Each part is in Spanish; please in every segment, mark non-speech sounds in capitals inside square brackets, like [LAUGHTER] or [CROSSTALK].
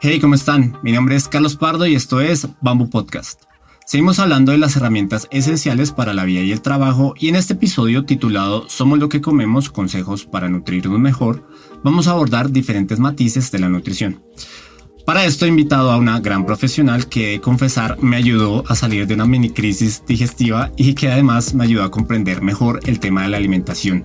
Hey, ¿cómo están? Mi nombre es Carlos Pardo y esto es Bamboo Podcast. Seguimos hablando de las herramientas esenciales para la vida y el trabajo y en este episodio titulado Somos lo que comemos, consejos para nutrirnos mejor, vamos a abordar diferentes matices de la nutrición. Para esto he invitado a una gran profesional que, confesar, me ayudó a salir de una mini crisis digestiva y que además me ayudó a comprender mejor el tema de la alimentación.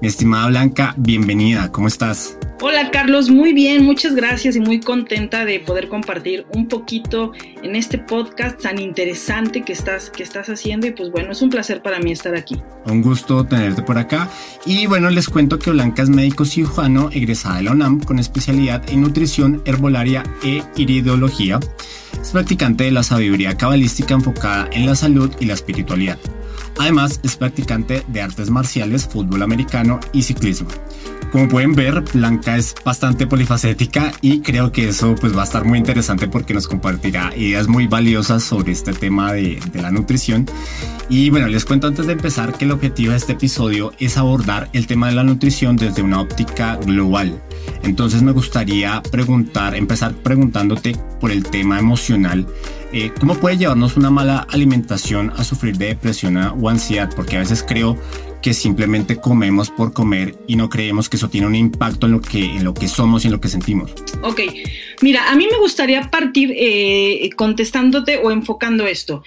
Mi estimada Blanca, bienvenida, ¿cómo estás? Hola Carlos, muy bien, muchas gracias y muy contenta de poder compartir un poquito en este podcast tan interesante que estás, que estás haciendo y pues bueno, es un placer para mí estar aquí. Un gusto tenerte por acá y bueno, les cuento que Blanca es médico cirujano egresada de la UNAM con especialidad en nutrición, herbolaria e iridología. Es practicante de la sabiduría cabalística enfocada en la salud y la espiritualidad. Además, es practicante de artes marciales, fútbol americano y ciclismo. Como pueden ver, Blanca es bastante polifacética y creo que eso pues va a estar muy interesante porque nos compartirá ideas muy valiosas sobre este tema de, la nutrición. Y bueno, les cuento antes de empezar que el objetivo de este episodio es abordar el tema de la nutrición desde una óptica global. Entonces me gustaría preguntar, empezar preguntándote por el tema emocional. Eh, ¿Cómo puede llevarnos una mala alimentación a sufrir de depresión o ansiedad? Porque a veces creo que simplemente comemos por comer y no creemos que eso tiene un impacto en lo que, en lo que somos y en lo que sentimos. Ok, mira, a mí me gustaría partir eh, contestándote o enfocando esto.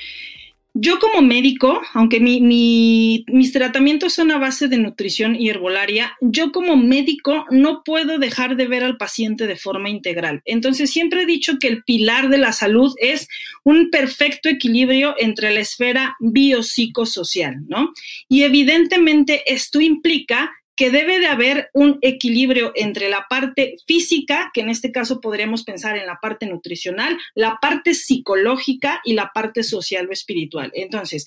Yo como médico, aunque mis tratamientos son a base de nutrición y herbolaria, yo como médico no puedo dejar de ver al paciente de forma integral. Entonces siempre he dicho que el pilar de la salud es un perfecto equilibrio entre la esfera biopsicosocial, ¿no? Y evidentemente esto implica que debe de haber un equilibrio entre la parte física, que en este caso podríamos pensar en la parte nutricional, la parte psicológica y la parte social o espiritual. Entonces,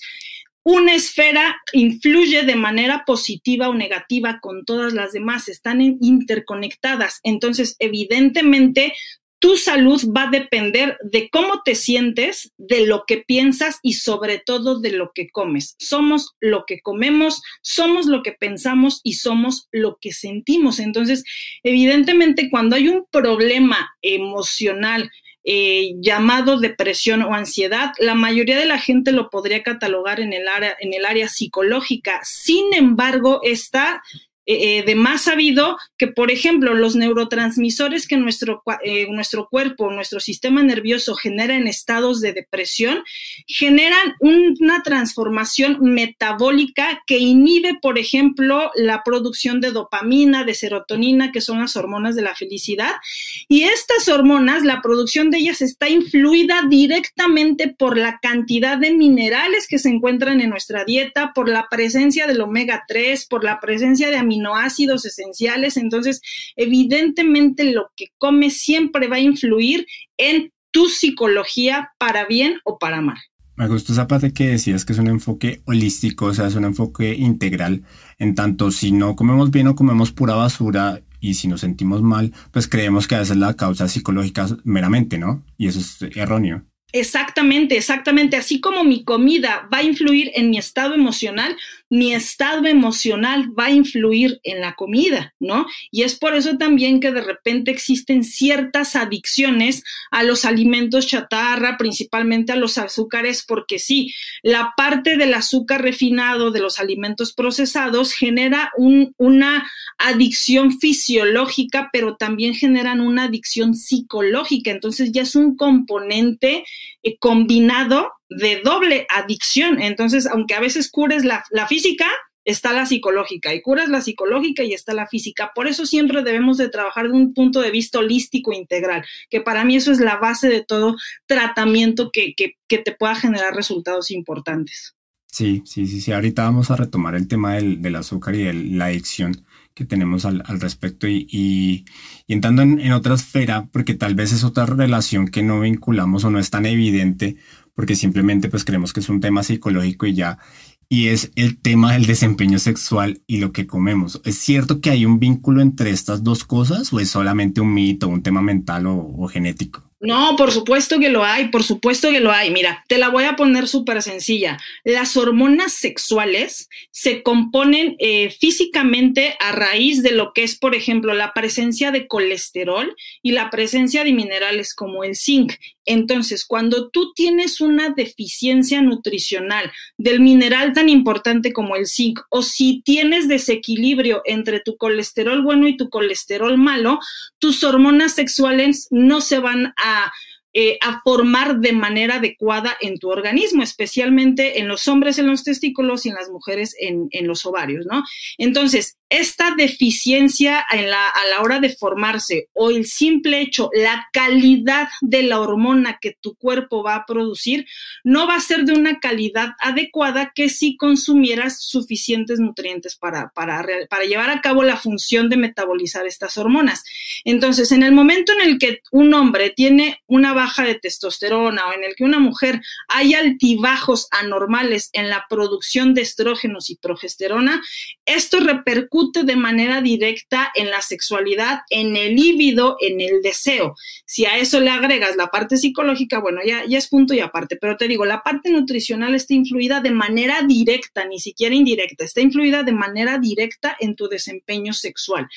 una esfera influye de manera positiva o negativa con todas las demás, están interconectadas. Entonces, evidentemente, tu salud va a depender de cómo te sientes, de lo que piensas y sobre todo de lo que comes. Somos lo que comemos, somos lo que pensamos y somos lo que sentimos. Entonces, evidentemente, cuando hay un problema emocional, eh, llamado depresión o ansiedad, la mayoría de la gente lo podría catalogar en el área, en el área psicológica. Sin embargo, está eh, eh, de más sabido que, por ejemplo, los neurotransmisores que nuestro, eh, nuestro cuerpo, nuestro sistema nervioso genera en estados de depresión, generan una transformación metabólica que inhibe, por ejemplo, la producción de dopamina, de serotonina, que son las hormonas de la felicidad. Y estas hormonas, la producción de ellas está influida directamente por la cantidad de minerales que se encuentran en nuestra dieta, por la presencia del omega 3, por la presencia de aminoácidos esenciales, entonces evidentemente lo que comes siempre va a influir en tu psicología para bien o para mal. Me gustó esa parte que decías que es un enfoque holístico, o sea, es un enfoque integral. En tanto, si no comemos bien o comemos pura basura y si nos sentimos mal, pues creemos que esa es la causa psicológica meramente, ¿no? Y eso es erróneo. Exactamente, exactamente. Así como mi comida va a influir en mi estado emocional, mi estado emocional va a influir en la comida, ¿no? Y es por eso también que de repente existen ciertas adicciones a los alimentos chatarra, principalmente a los azúcares, porque sí, la parte del azúcar refinado de los alimentos procesados genera una adicción fisiológica, pero también generan una adicción psicológica. Entonces ya es un componente eh, combinado de doble adicción. Entonces, aunque a veces cures la, física, está la psicológica y curas la psicológica y está la física. Por eso siempre debemos de trabajar de un punto de vista holístico integral, que para mí eso es la base de todo tratamiento que, que, te pueda generar resultados importantes. Sí, sí, sí, sí. Ahorita vamos a retomar el tema del, del azúcar y de la adicción, que tenemos al, respecto y, y, entrando en, en, otra esfera, porque tal vez es otra relación que no vinculamos o no es tan evidente, porque simplemente pues creemos que es un tema psicológico y ya, y es el tema del desempeño sexual y lo que comemos. ¿Es cierto que hay un vínculo entre estas dos cosas o es solamente un mito, un tema mental o genético? No, por supuesto que lo hay, por supuesto que lo hay. Mira, te la voy a poner súper sencilla. Las hormonas sexuales se componen eh, físicamente a raíz de lo que es, por ejemplo, la presencia de colesterol y la presencia de minerales como el zinc. Entonces, cuando tú tienes una deficiencia nutricional del mineral tan importante como el zinc, o si tienes desequilibrio entre tu colesterol bueno y tu colesterol malo, tus hormonas sexuales no se van a eh, a, formar de manera adecuada en tu organismo, especialmente en los hombres en los testículos y en las mujeres en, en los ovarios, ¿no? Entonces, esta deficiencia en la, a la hora de formarse o el simple hecho, la calidad de la hormona que tu cuerpo va a producir, no va a ser de una calidad adecuada que si consumieras suficientes nutrientes para, para, para llevar a cabo la función de metabolizar estas hormonas. Entonces, en el momento en el que un hombre tiene una baja de testosterona o en el que una mujer hay altibajos anormales en la producción de estrógenos y progesterona, esto repercute de manera directa en la sexualidad, en el líbido, en el deseo. Si a eso le agregas la parte psicológica, bueno, ya, ya es punto y aparte, pero te digo, la parte nutricional está influida de manera directa, ni siquiera indirecta, está influida de manera directa en tu desempeño sexual.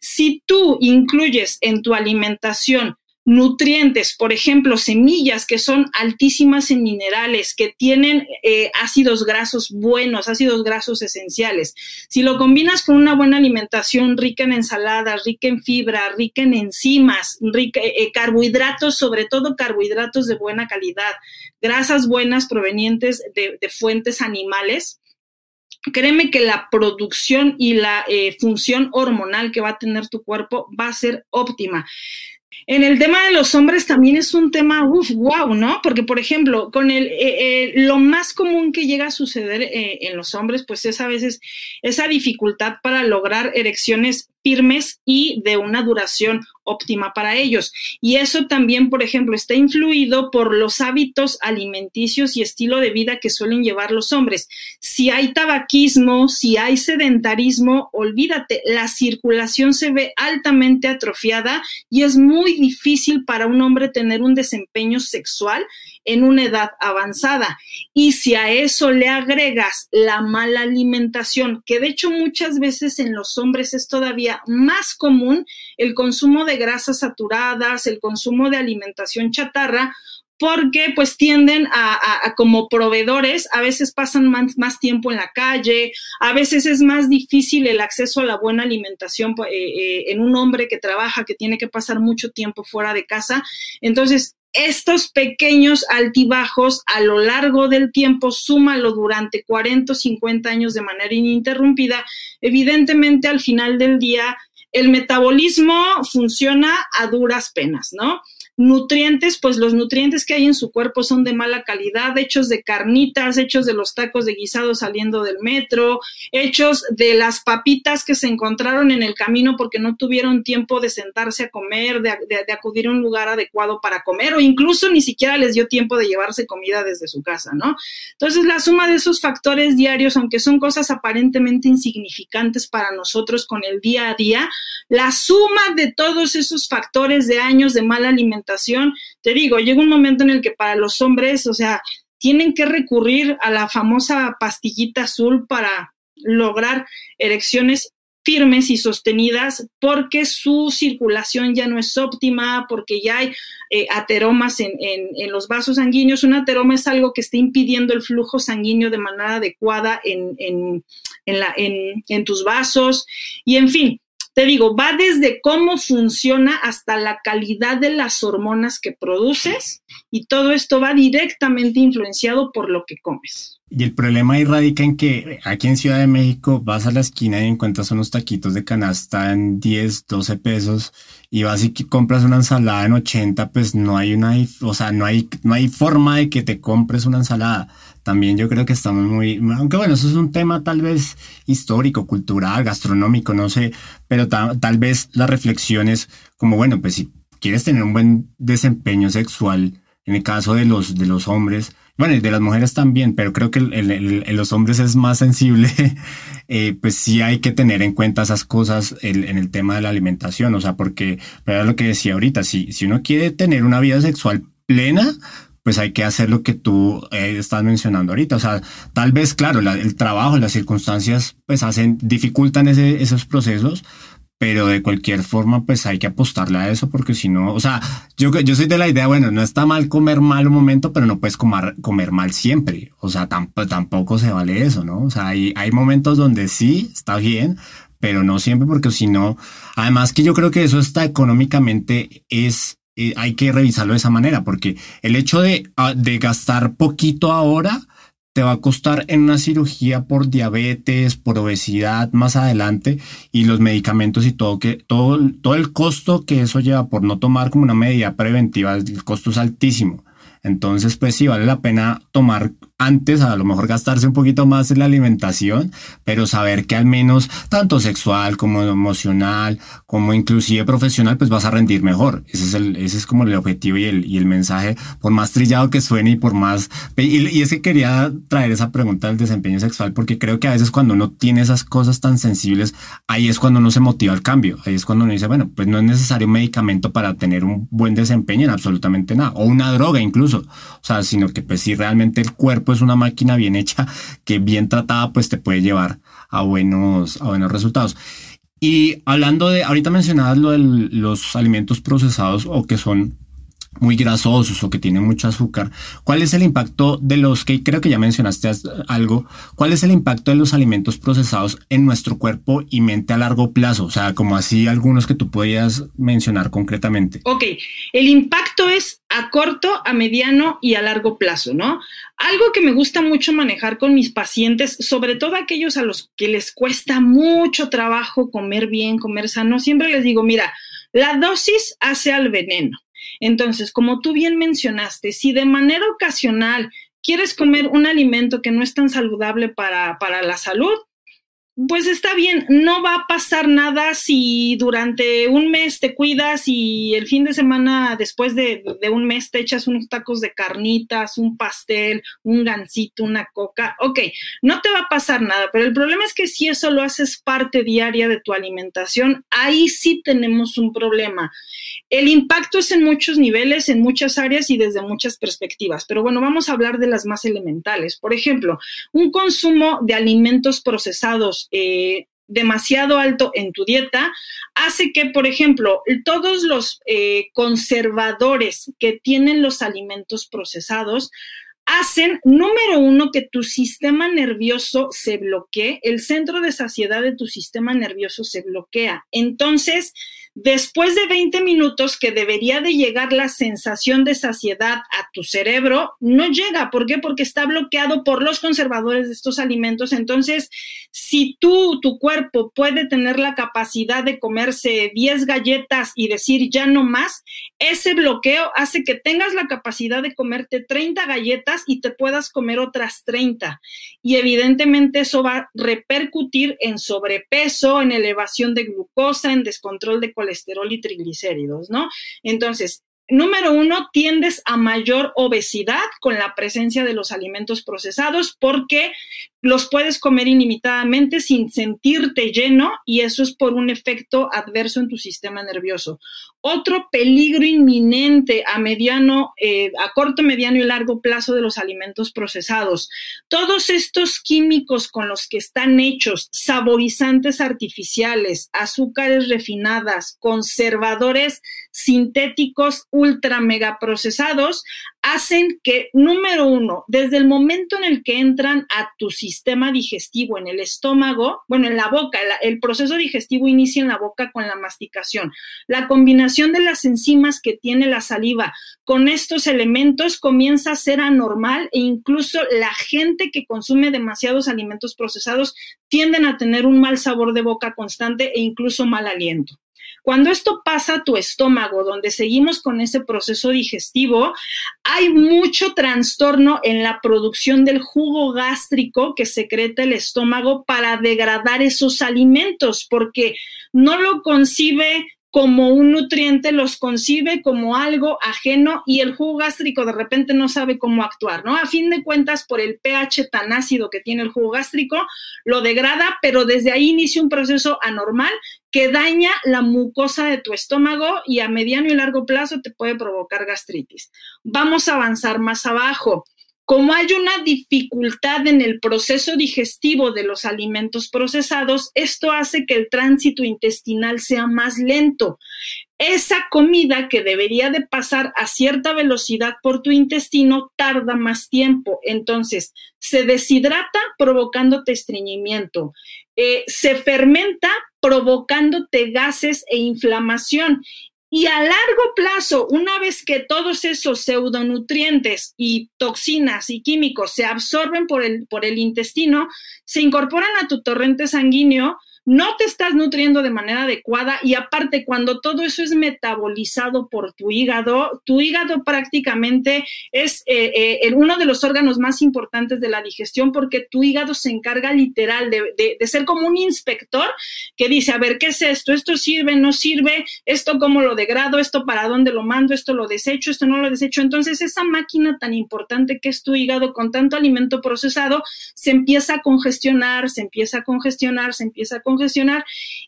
Si tú incluyes en tu alimentación nutrientes, por ejemplo, semillas que son altísimas en minerales, que tienen eh, ácidos grasos buenos, ácidos grasos esenciales. Si lo combinas con una buena alimentación rica en ensaladas, rica en fibra, rica en enzimas, rica, eh, eh, carbohidratos, sobre todo carbohidratos de buena calidad, grasas buenas provenientes de, fuentes animales, créeme que la producción y la función hormonal que va a tener tu cuerpo va a ser óptima. En el tema de los hombres también es un tema, uff, wow, ¿no? Porque, por ejemplo, con el, eh, eh, lo más común que llega a suceder eh, en los hombres, pues es a veces esa dificultad para lograr erecciones firmes y de una duración óptima para ellos. Y eso también, por ejemplo, está influido por los hábitos alimenticios y estilo de vida que suelen llevar los hombres. Si hay tabaquismo, si hay sedentarismo, olvídate, la circulación se ve altamente atrofiada y es muy difícil para un hombre tener un desempeño sexual en una edad avanzada. Y si a eso le agregas la mala alimentación, que de hecho muchas veces en los hombres es todavía más común el consumo de grasas saturadas, el consumo de alimentación chatarra, porque pues tienden a, como proveedores, a veces pasan más, tiempo en la calle, a veces es más difícil el acceso a la buena alimentación eh, eh, en un hombre que trabaja, que tiene que pasar mucho tiempo fuera de casa. Entonces, estos pequeños altibajos a lo largo del tiempo, súmalo durante 40 o 50 años de manera ininterrumpida, evidentemente al final del día el metabolismo funciona a duras penas, ¿no? Nutrientes, pues los nutrientes que hay en su cuerpo son de mala calidad, hechos de carnitas, hechos de los tacos de guisado saliendo del metro, hechos de las papitas que se encontraron en el camino porque no tuvieron tiempo de sentarse a comer, de, acudir a un lugar adecuado para comer o incluso ni siquiera les dio tiempo de llevarse comida desde su casa, ¿no? Entonces la suma de esos factores diarios, aunque son cosas aparentemente insignificantes para nosotros con el día a día, la suma de todos esos factores de años de mala alimentación, te digo, llega un momento en el que para los hombres, o sea, tienen que recurrir a la famosa pastillita azul para lograr erecciones firmes y sostenidas porque su circulación ya no es óptima, porque ya hay eh, ateromas en, los vasos sanguíneos. Un ateroma es algo que está impidiendo el flujo sanguíneo de manera adecuada en, en tus vasos. Y en fin, te digo, va desde cómo funciona hasta la calidad de las hormonas que produces y todo esto va directamente influenciado por lo que comes. Y el problema ahí radica en que aquí en Ciudad de México vas a la esquina y encuentras unos taquitos de canasta en 10, 12 pesos y vas y compras una ensalada en 80, pues no hay una, o sea, no hay, no hay forma de que te compres una ensalada. También yo creo que estamos muy, aunque bueno, eso es un tema tal vez histórico, cultural, gastronómico, no sé, pero tal vez la reflexión es como, bueno, pues si quieres tener un buen desempeño sexual, en el caso de los, de los hombres, bueno, y de las mujeres también, pero creo que en los hombres es más sensible, [LAUGHS] eh, pues sí hay que tener en cuenta esas cosas en, el tema de la alimentación, o sea, porque, pero lo que decía ahorita, si, si uno quiere tener una vida sexual plena, pues hay que hacer lo que tú eh, estás mencionando ahorita. O sea, tal vez, claro, el trabajo, las circunstancias, pues hacen, dificultan ese, esos procesos, pero de cualquier forma, pues hay que apostarle a eso, porque si no, o sea, yo, yo soy de la idea, bueno, no está mal comer mal un momento, pero no puedes comer, comer mal siempre. O sea, tampoco se vale eso, ¿no? O sea, hay, hay momentos donde sí, está bien, pero no siempre, porque si no, además que yo creo que eso está económicamente es hay que revisarlo de esa manera, porque el hecho de, ah, de gastar poquito ahora te va a costar en una cirugía por diabetes, por obesidad más adelante y los medicamentos y todo que todo, todo el costo que eso lleva por no tomar como una medida preventiva, el costo es altísimo. Entonces, pues sí, vale la pena tomar antes, a lo mejor gastarse un poquito más en la alimentación, pero saber que al menos tanto sexual como emocional, como inclusive profesional, pues vas a rendir mejor. Ese es el, ese es como el objetivo y el, y el mensaje, por más trillado que suene y por más, y, y es que quería traer esa pregunta del desempeño sexual, porque creo que a veces cuando uno tiene esas cosas tan sensibles, ahí es cuando uno se motiva al cambio, ahí es cuando uno dice, bueno, pues no es necesario un medicamento para tener un buen desempeño en absolutamente nada, o una droga incluso, o sea, sino que pues si realmente el cuerpo es una máquina bien hecha que bien tratada pues te puede llevar a buenos, a buenos resultados. Y hablando de, ahorita mencionabas lo de los alimentos procesados o que son muy grasosos o que tienen mucho azúcar. ¿Cuál es el impacto de los que creo que ya mencionaste algo? ¿Cuál es el impacto de los alimentos procesados en nuestro cuerpo y mente a largo plazo? O sea, como así algunos que tú podías mencionar concretamente. Ok, el impacto es a corto, a mediano y a largo plazo, ¿no? Algo que me gusta mucho manejar con mis pacientes, sobre todo aquellos a los que les cuesta mucho trabajo comer bien, comer sano, siempre les digo, mira, la dosis hace al veneno. Entonces, como tú bien mencionaste, si de manera ocasional quieres comer un alimento que no es tan saludable para, para la salud, pues está bien, no va a pasar nada si durante un mes te cuidas y el fin de semana, después de, un mes, te echas unos tacos de carnitas, un pastel, un gansito, una coca. Ok, no te va a pasar nada, pero el problema es que si eso lo haces parte diaria de tu alimentación, ahí sí tenemos un problema. El impacto es en muchos niveles, en muchas áreas y desde muchas perspectivas, pero bueno, vamos a hablar de las más elementales. Por ejemplo, un consumo de alimentos procesados eh, demasiado alto en tu dieta hace que, por ejemplo, todos los eh, conservadores que tienen los alimentos procesados hacen, número uno, que tu sistema nervioso se bloquee, el centro de saciedad de tu sistema nervioso se bloquea. Entonces, Después de 20 minutos que debería de llegar la sensación de saciedad a tu cerebro, no llega. ¿Por qué? Porque está bloqueado por los conservadores de estos alimentos. Entonces, si tú, tu cuerpo puede tener la capacidad de comerse 10 galletas y decir ya no más, ese bloqueo hace que tengas la capacidad de comerte 30 galletas y te puedas comer otras 30. Y evidentemente eso va a repercutir en sobrepeso, en elevación de glucosa, en descontrol de colesterol y triglicéridos, ¿no? Entonces, número uno, tiendes a mayor obesidad con la presencia de los alimentos procesados porque los puedes comer ilimitadamente sin sentirte lleno y eso es por un efecto adverso en tu sistema nervioso. Otro peligro inminente a mediano, eh, a corto, mediano y largo plazo de los alimentos procesados. Todos estos químicos con los que están hechos, saborizantes artificiales, azúcares refinadas, conservadores sintéticos ultra mega procesados, hacen que, número uno, desde el momento en el que entran a tu sistema, digestivo, en el estómago, bueno, en la boca, el, el proceso digestivo inicia en la boca con la masticación. La combinación de las enzimas que tiene la saliva con estos elementos comienza a ser anormal e incluso la gente que consume demasiados alimentos procesados tienden a tener un mal sabor de boca constante e incluso mal aliento. Cuando esto pasa a tu estómago, donde seguimos con ese proceso digestivo, hay mucho trastorno en la producción del jugo gástrico que secreta el estómago para degradar esos alimentos, porque no lo concibe como un nutriente, los concibe como algo ajeno y el jugo gástrico de repente no sabe cómo actuar, ¿no? A fin de cuentas, por el pH tan ácido que tiene el jugo gástrico, lo degrada, pero desde ahí inicia un proceso anormal que daña la mucosa de tu estómago y a mediano y largo plazo te puede provocar gastritis. Vamos a avanzar más abajo. Como hay una dificultad en el proceso digestivo de los alimentos procesados, esto hace que el tránsito intestinal sea más lento. Esa comida que debería de pasar a cierta velocidad por tu intestino tarda más tiempo. Entonces, se deshidrata provocándote estreñimiento. Eh, se fermenta provocándote gases e inflamación. Y a largo plazo, una vez que todos esos pseudonutrientes y toxinas y químicos se absorben por el, por el intestino, se incorporan a tu torrente sanguíneo, no te estás nutriendo de manera adecuada y aparte cuando todo eso es metabolizado por tu hígado, tu hígado prácticamente es eh, eh, uno de los órganos más importantes de la digestión porque tu hígado se encarga literal de, de, ser como un inspector que dice, a ver, ¿qué es esto? ¿Esto sirve? ¿No sirve? ¿Esto cómo lo degrado? ¿Esto para dónde lo mando? ¿Esto lo desecho? ¿Esto no lo desecho? Entonces esa máquina tan importante que es tu hígado con tanto alimento procesado se empieza a congestionar, se empieza a congestionar, se empieza a congestionar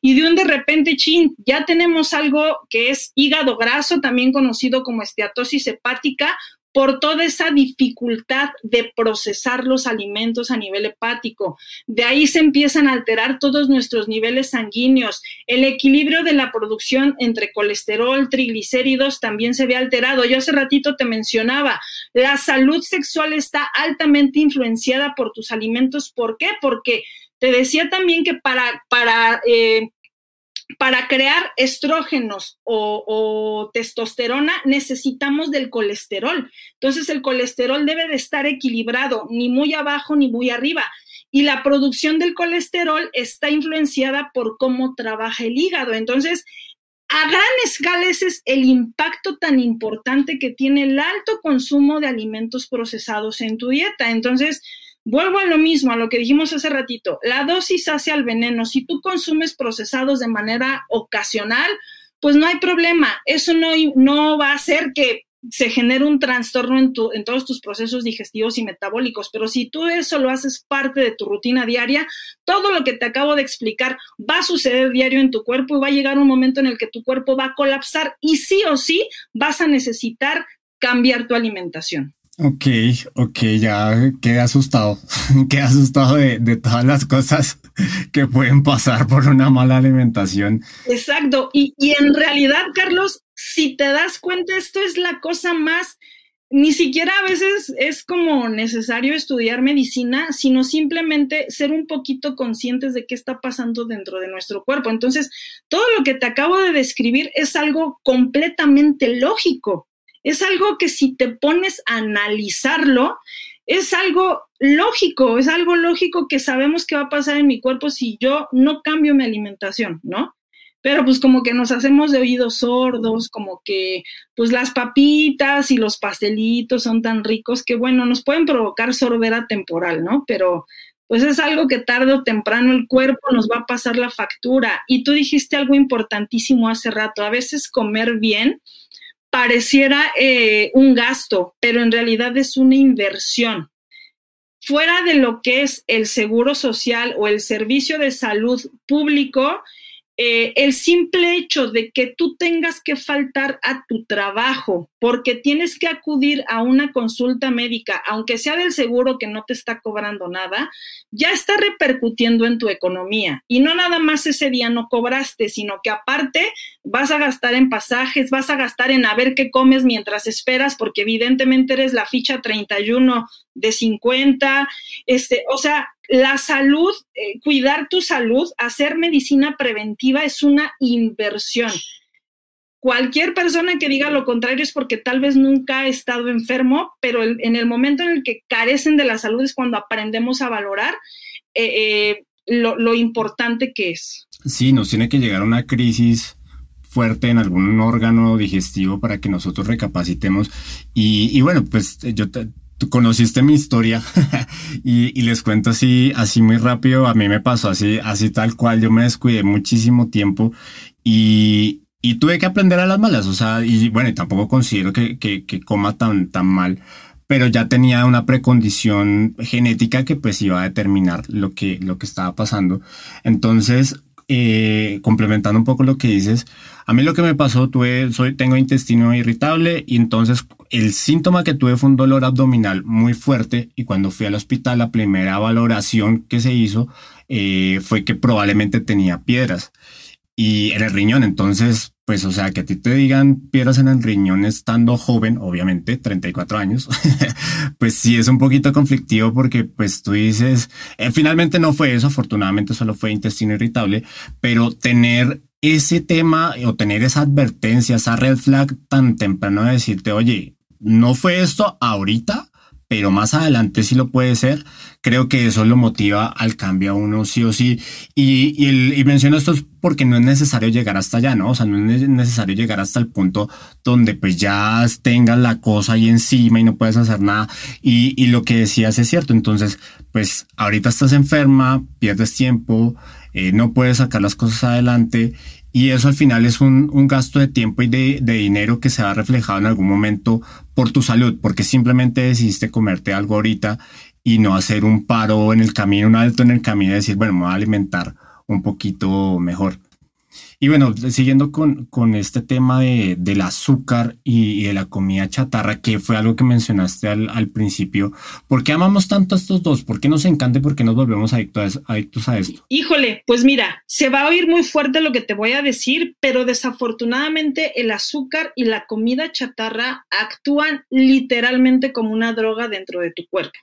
y de un de repente, chin, ya tenemos algo que es hígado graso, también conocido como esteatosis hepática, por toda esa dificultad de procesar los alimentos a nivel hepático. De ahí se empiezan a alterar todos nuestros niveles sanguíneos. El equilibrio de la producción entre colesterol, triglicéridos también se ve alterado. Yo hace ratito te mencionaba, la salud sexual está altamente influenciada por tus alimentos. ¿Por qué? Porque te decía también que para, para, eh, para crear estrógenos o, testosterona necesitamos del colesterol. Entonces el colesterol debe de estar equilibrado, ni muy abajo ni muy arriba. Y la producción del colesterol está influenciada por cómo trabaja el hígado. Entonces, a gran escala ese es el impacto tan importante que tiene el alto consumo de alimentos procesados en tu dieta. Entonces, Vuelvo a lo mismo, a lo que dijimos hace ratito, la dosis hace al veneno. Si tú consumes procesados de manera ocasional, pues no hay problema. Eso no, no va a hacer que se genere un trastorno en, tu, en todos tus procesos digestivos y metabólicos, pero si tú eso lo haces parte de tu rutina diaria, todo lo que te acabo de explicar va a suceder diario en tu cuerpo y va a llegar un momento en el que tu cuerpo va a colapsar y sí o sí vas a necesitar cambiar tu alimentación. Ok, ok, ya quedé asustado. [LAUGHS] quedé asustado de, de, todas las cosas [LAUGHS] que pueden pasar por una mala alimentación. Exacto. Y, y en realidad, Carlos, si te das cuenta, esto es la cosa más, ni siquiera a veces es como necesario estudiar medicina, sino simplemente ser un poquito conscientes de qué está pasando dentro de nuestro cuerpo. Entonces, todo lo que te acabo de describir es algo completamente lógico es algo que si te pones a analizarlo, es algo lógico, es algo lógico que sabemos que va a pasar en mi cuerpo si yo no cambio mi alimentación, ¿no? Pero pues como que nos hacemos de oídos sordos, como que pues las papitas y los pastelitos son tan ricos que bueno, nos pueden provocar sordera temporal, ¿no? Pero pues es algo que tarde o temprano el cuerpo nos va a pasar la factura. Y tú dijiste algo importantísimo hace rato, a veces comer bien pareciera eh, un gasto, pero en realidad es una inversión. Fuera de lo que es el seguro social o el servicio de salud público, eh, el simple hecho de que tú tengas que faltar a tu trabajo porque tienes que acudir a una consulta médica, aunque sea del seguro que no te está cobrando nada, ya está repercutiendo en tu economía. Y no nada más ese día no cobraste, sino que aparte vas a gastar en pasajes, vas a gastar en a ver qué comes mientras esperas, porque evidentemente eres la ficha 31 de 50. Este, o sea, la salud, eh, cuidar tu salud, hacer medicina preventiva es una inversión. Cualquier persona que diga lo contrario es porque tal vez nunca ha estado enfermo, pero en el momento en el que carecen de la salud es cuando aprendemos a valorar eh, lo, lo importante que es. Sí, nos tiene que llegar una crisis fuerte en algún órgano digestivo para que nosotros recapacitemos. Y, bueno, pues yo tú conociste mi historia [LAUGHS] y, les cuento así, así muy rápido. A mí me pasó así, así tal cual. Yo me descuidé muchísimo tiempo y, tuve que aprender a las malas. O sea, y bueno, tampoco considero que, que, que coma tan, tan mal pero ya tenía una precondición genética que pues iba a determinar lo que, lo que estaba pasando. Entonces, eh, complementando un poco lo que dices, a mí lo que me pasó, tuve, soy, tengo intestino irritable y entonces el síntoma que tuve fue un dolor abdominal muy fuerte y cuando fui al hospital la primera valoración que se hizo eh, fue que probablemente tenía piedras y en el riñón. Entonces, pues, o sea, que a ti te digan piedras en el riñón estando joven, obviamente, 34 años, [LAUGHS] pues sí es un poquito conflictivo porque, pues, tú dices, eh, finalmente no fue eso, afortunadamente solo fue intestino irritable, pero tener ese tema o tener esa advertencia, esa red flag tan temprano de decirte, oye, no fue esto ahorita, pero más adelante sí lo puede ser. Creo que eso lo motiva al cambio a uno sí o sí. Y, y, menciono esto porque no es necesario llegar hasta allá, ¿no? O sea, no es necesario llegar hasta el punto donde pues ya tengas la cosa ahí encima y no puedes hacer nada. Y, y lo que decías es cierto. Entonces, pues ahorita estás enferma, pierdes tiempo, eh, no puedes sacar las cosas adelante y eso al final es un, un gasto de tiempo y de, de, dinero que se va reflejado en algún momento por tu salud, porque simplemente decidiste comerte algo ahorita y no hacer un paro en el camino, un alto en el camino y decir, bueno, me voy a alimentar un poquito mejor. Y bueno, siguiendo con, con este tema de, del azúcar y, de la comida chatarra, que fue algo que mencionaste al, al, principio, ¿por qué amamos tanto a estos dos? ¿Por qué nos encanta y por qué nos volvemos adictos a, adictos a esto? Híjole, pues mira, se va a oír muy fuerte lo que te voy a decir, pero desafortunadamente el azúcar y la comida chatarra actúan literalmente como una droga dentro de tu cuerpo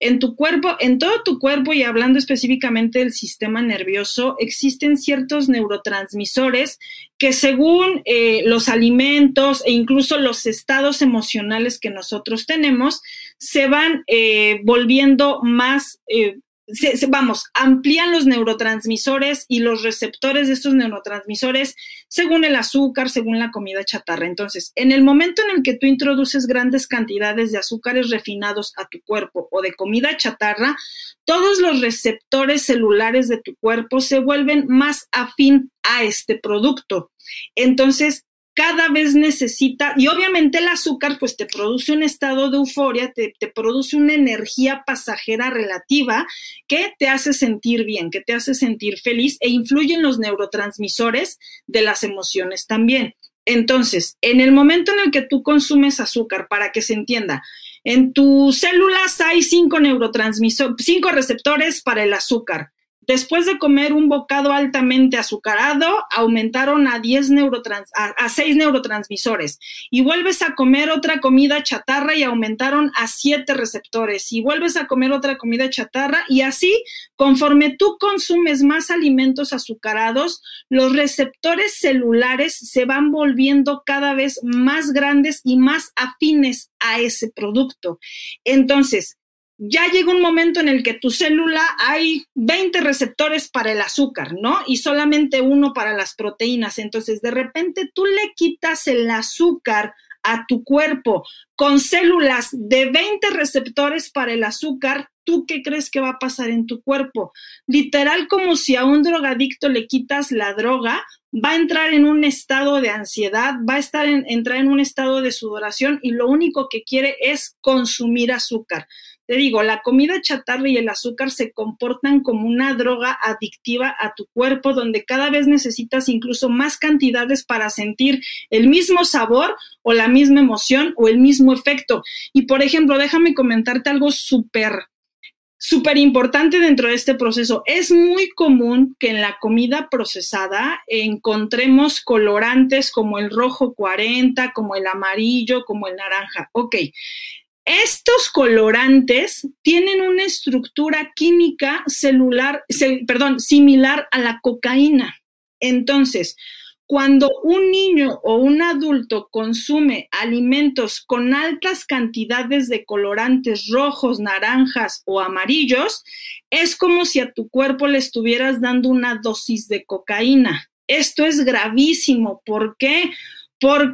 en tu cuerpo, en todo tu cuerpo y hablando específicamente del sistema nervioso, existen ciertos neurotransmisores que según eh, los alimentos e incluso los estados emocionales que nosotros tenemos, se van eh, volviendo más eh, vamos, amplían los neurotransmisores y los receptores de estos neurotransmisores según el azúcar, según la comida chatarra. Entonces, en el momento en el que tú introduces grandes cantidades de azúcares refinados a tu cuerpo o de comida chatarra, todos los receptores celulares de tu cuerpo se vuelven más afín a este producto. Entonces, cada vez necesita, y obviamente el azúcar pues te produce un estado de euforia, te, produce una energía pasajera relativa que te hace sentir bien, que te hace sentir feliz e influye en los neurotransmisores de las emociones también. Entonces, en el momento en el que tú consumes azúcar, para que se entienda, en tus células hay cinco neurotransmisores, cinco receptores para el azúcar. Después de comer un bocado altamente azucarado, aumentaron a, 10 neurotrans a, 6 neurotransmisores. Y vuelves a comer otra comida chatarra y aumentaron a 7 receptores. Y vuelves a comer otra comida chatarra y así, conforme tú consumes más alimentos azucarados, los receptores celulares se van volviendo cada vez más grandes y más afines a ese producto. Entonces, ya llega un momento en el que tu célula hay 20 receptores para el azúcar, ¿no? Y solamente uno para las proteínas. Entonces, de repente tú le quitas el azúcar a tu cuerpo con células de 20 receptores para el azúcar, ¿tú qué crees que va a pasar en tu cuerpo? Literal como si a un drogadicto le quitas la droga, va a entrar en un estado de ansiedad, va a estar en, entrar en un estado de sudoración y lo único que quiere es consumir azúcar. Te digo, la comida chatarra y el azúcar se comportan como una droga adictiva a tu cuerpo, donde cada vez necesitas incluso más cantidades para sentir el mismo sabor o la misma emoción o el mismo efecto. Y por ejemplo, déjame comentarte algo súper súper importante dentro de este proceso. Es muy común que en la comida procesada encontremos colorantes como el rojo 40, como el amarillo, como el naranja. Ok, Estos colorantes tienen una estructura química celular, perdón, similar a la cocaína. Entonces, cuando un niño o un adulto consume alimentos con altas cantidades de colorantes rojos, naranjas o amarillos, es como si a tu cuerpo le estuvieras dando una dosis de cocaína. Esto es gravísimo. ¿Por qué? Porque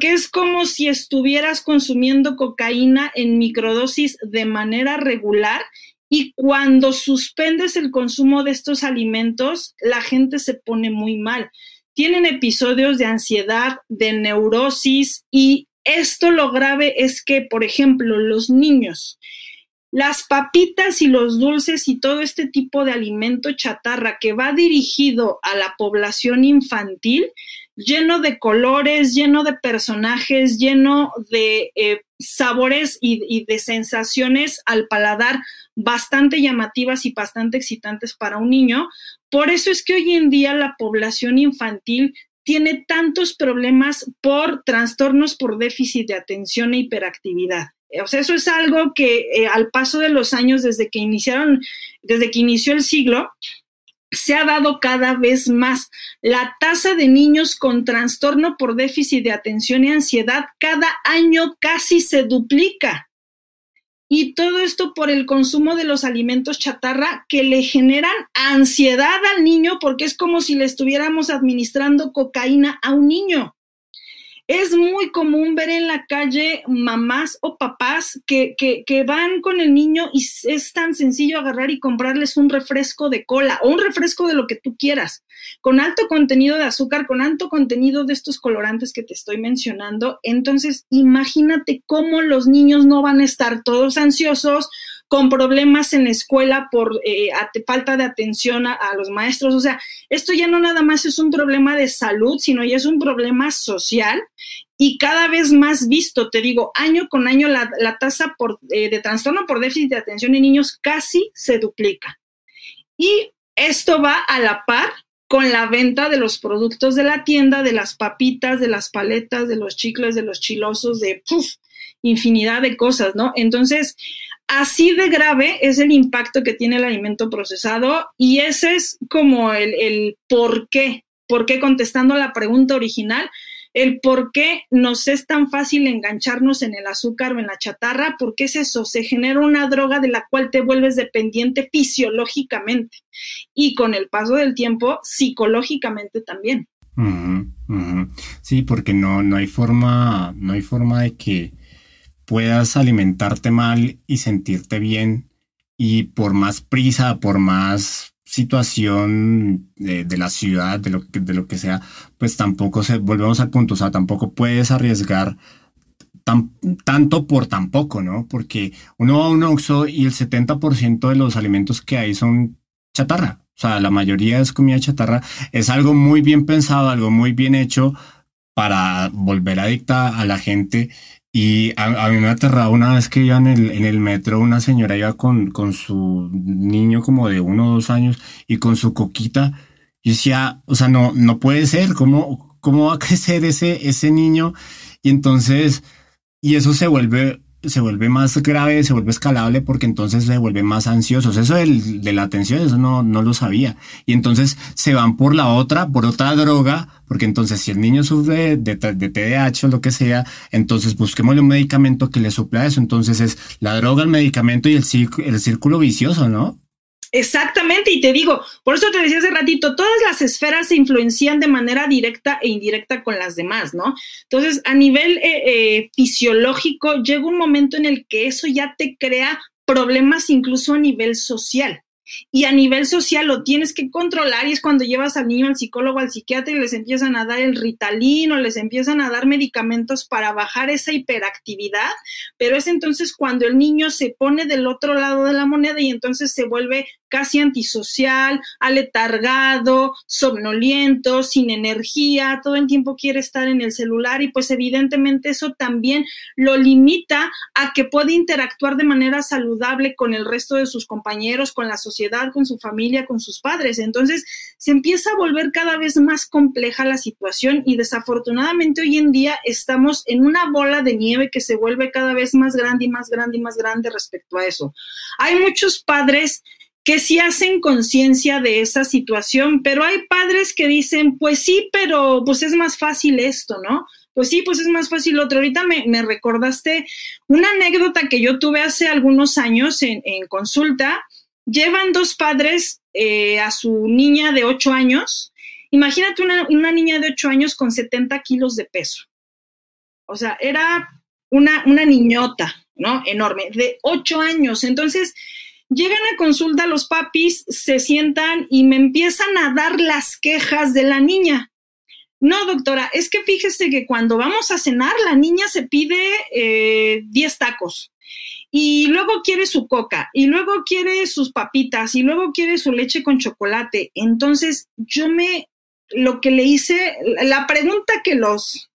es como si estuvieras consumiendo cocaína en microdosis de manera regular y cuando suspendes el consumo de estos alimentos, la gente se pone muy mal. Tienen episodios de ansiedad, de neurosis y esto lo grave es que, por ejemplo, los niños, las papitas y los dulces y todo este tipo de alimento chatarra que va dirigido a la población infantil, lleno de colores, lleno de personajes, lleno de eh, sabores y, y, de sensaciones al paladar bastante llamativas y bastante excitantes para un niño. Por eso es que hoy en día la población infantil tiene tantos problemas por trastornos por déficit de atención e hiperactividad. O sea, eso es algo que eh, al paso de los años, desde que iniciaron, desde que inició el siglo, se ha dado cada vez más. La tasa de niños con trastorno por déficit de atención y ansiedad cada año casi se duplica. Y todo esto por el consumo de los alimentos chatarra que le generan ansiedad al niño porque es como si le estuviéramos administrando cocaína a un niño. Es muy común ver en la calle mamás o papás que, que, van con el niño y es tan sencillo agarrar y comprarles un refresco de cola o un refresco de lo que tú quieras, con alto contenido de azúcar, con alto contenido de estos colorantes que te estoy mencionando. Entonces, imagínate cómo los niños no van a estar todos ansiosos con problemas en la escuela por eh, falta de atención a, los maestros. O sea, esto ya no nada más es un problema de salud, sino ya es un problema social y cada vez más visto, te digo, año con año la, tasa por, eh, de trastorno por déficit de atención en niños casi se duplica. Y esto va a la par con la venta de los productos de la tienda, de las papitas, de las paletas, de los chicles, de los chilosos, de infinidad de cosas, ¿no? Entonces, Así de grave es el impacto que tiene el alimento procesado y ese es como el, por qué, por qué contestando la pregunta original, el por qué nos es tan fácil engancharnos en el azúcar o en la chatarra, porque es eso, se genera una droga de la cual te vuelves dependiente fisiológicamente y con el paso del tiempo psicológicamente también. Sí, porque no, no hay forma, no hay forma de que puedas alimentarte mal y sentirte bien y por más prisa, por más situación de, la ciudad, de lo, que, de lo que sea, pues tampoco se, volvemos al punto, o sea, tampoco puedes arriesgar tan, tanto por tampoco, ¿no? Porque uno va a un Oxxo y el 70% de los alimentos que hay son chatarra, o sea, la mayoría es comida chatarra, es algo muy bien pensado, algo muy bien hecho para volver adicta a la gente y a, mí me aterraba una vez que iba en el, en el metro, una señora iba con, con su niño como de uno o dos años y con su coquita. Y decía, o sea, no, no puede ser, ¿cómo, cómo va a [LAUGHS] crecer ese, ese niño? Y entonces, y eso se vuelve se vuelve más grave, se vuelve escalable porque entonces se vuelve más ansiosos. Eso del, de la atención, eso no, no lo sabía. Y entonces se van por la otra, por otra droga, porque entonces si el niño sufre de, de, TDAH o lo que sea, entonces busquémosle un medicamento que le supla eso. Entonces es la droga, el medicamento y el, el círculo vicioso, ¿no? Exactamente, y te digo, por eso te decía hace ratito, todas las esferas se influencian de manera directa e indirecta con las demás, ¿no? Entonces, a nivel eh, eh, fisiológico, llega un momento en el que eso ya te crea problemas incluso a nivel social y a nivel social lo tienes que controlar y es cuando llevas al niño al psicólogo, al psiquiatra y les empiezan a dar el ritalin o les empiezan a dar medicamentos para bajar esa hiperactividad, pero es entonces cuando el niño se pone del otro lado de la moneda y entonces se vuelve casi antisocial, aletargado, somnoliento, sin energía, todo el tiempo quiere estar en el celular y pues evidentemente eso también lo limita a que pueda interactuar de manera saludable con el resto de sus compañeros, con la sociedad con su familia, con sus padres. Entonces se empieza a volver cada vez más compleja la situación y desafortunadamente hoy en día estamos en una bola de nieve que se vuelve cada vez más grande y más grande y más grande respecto a eso. Hay muchos padres que sí hacen conciencia de esa situación, pero hay padres que dicen, pues sí, pero pues es más fácil esto, ¿no? Pues sí, pues es más fácil otro. Ahorita me, recordaste una anécdota que yo tuve hace algunos años en, consulta. Llevan dos padres eh, a su niña de ocho años. Imagínate una, una, niña de ocho años con 70 kilos de peso. O sea, era una, niñota, ¿no? Enorme, de ocho años. Entonces, llegan a consulta los papis, se sientan y me empiezan a dar las quejas de la niña. No, doctora, es que fíjese que cuando vamos a cenar, la niña se pide 10 eh, tacos y luego quiere su coca y luego quiere sus papitas y luego quiere su leche con chocolate. Entonces, yo me, lo que le hice, la pregunta que los,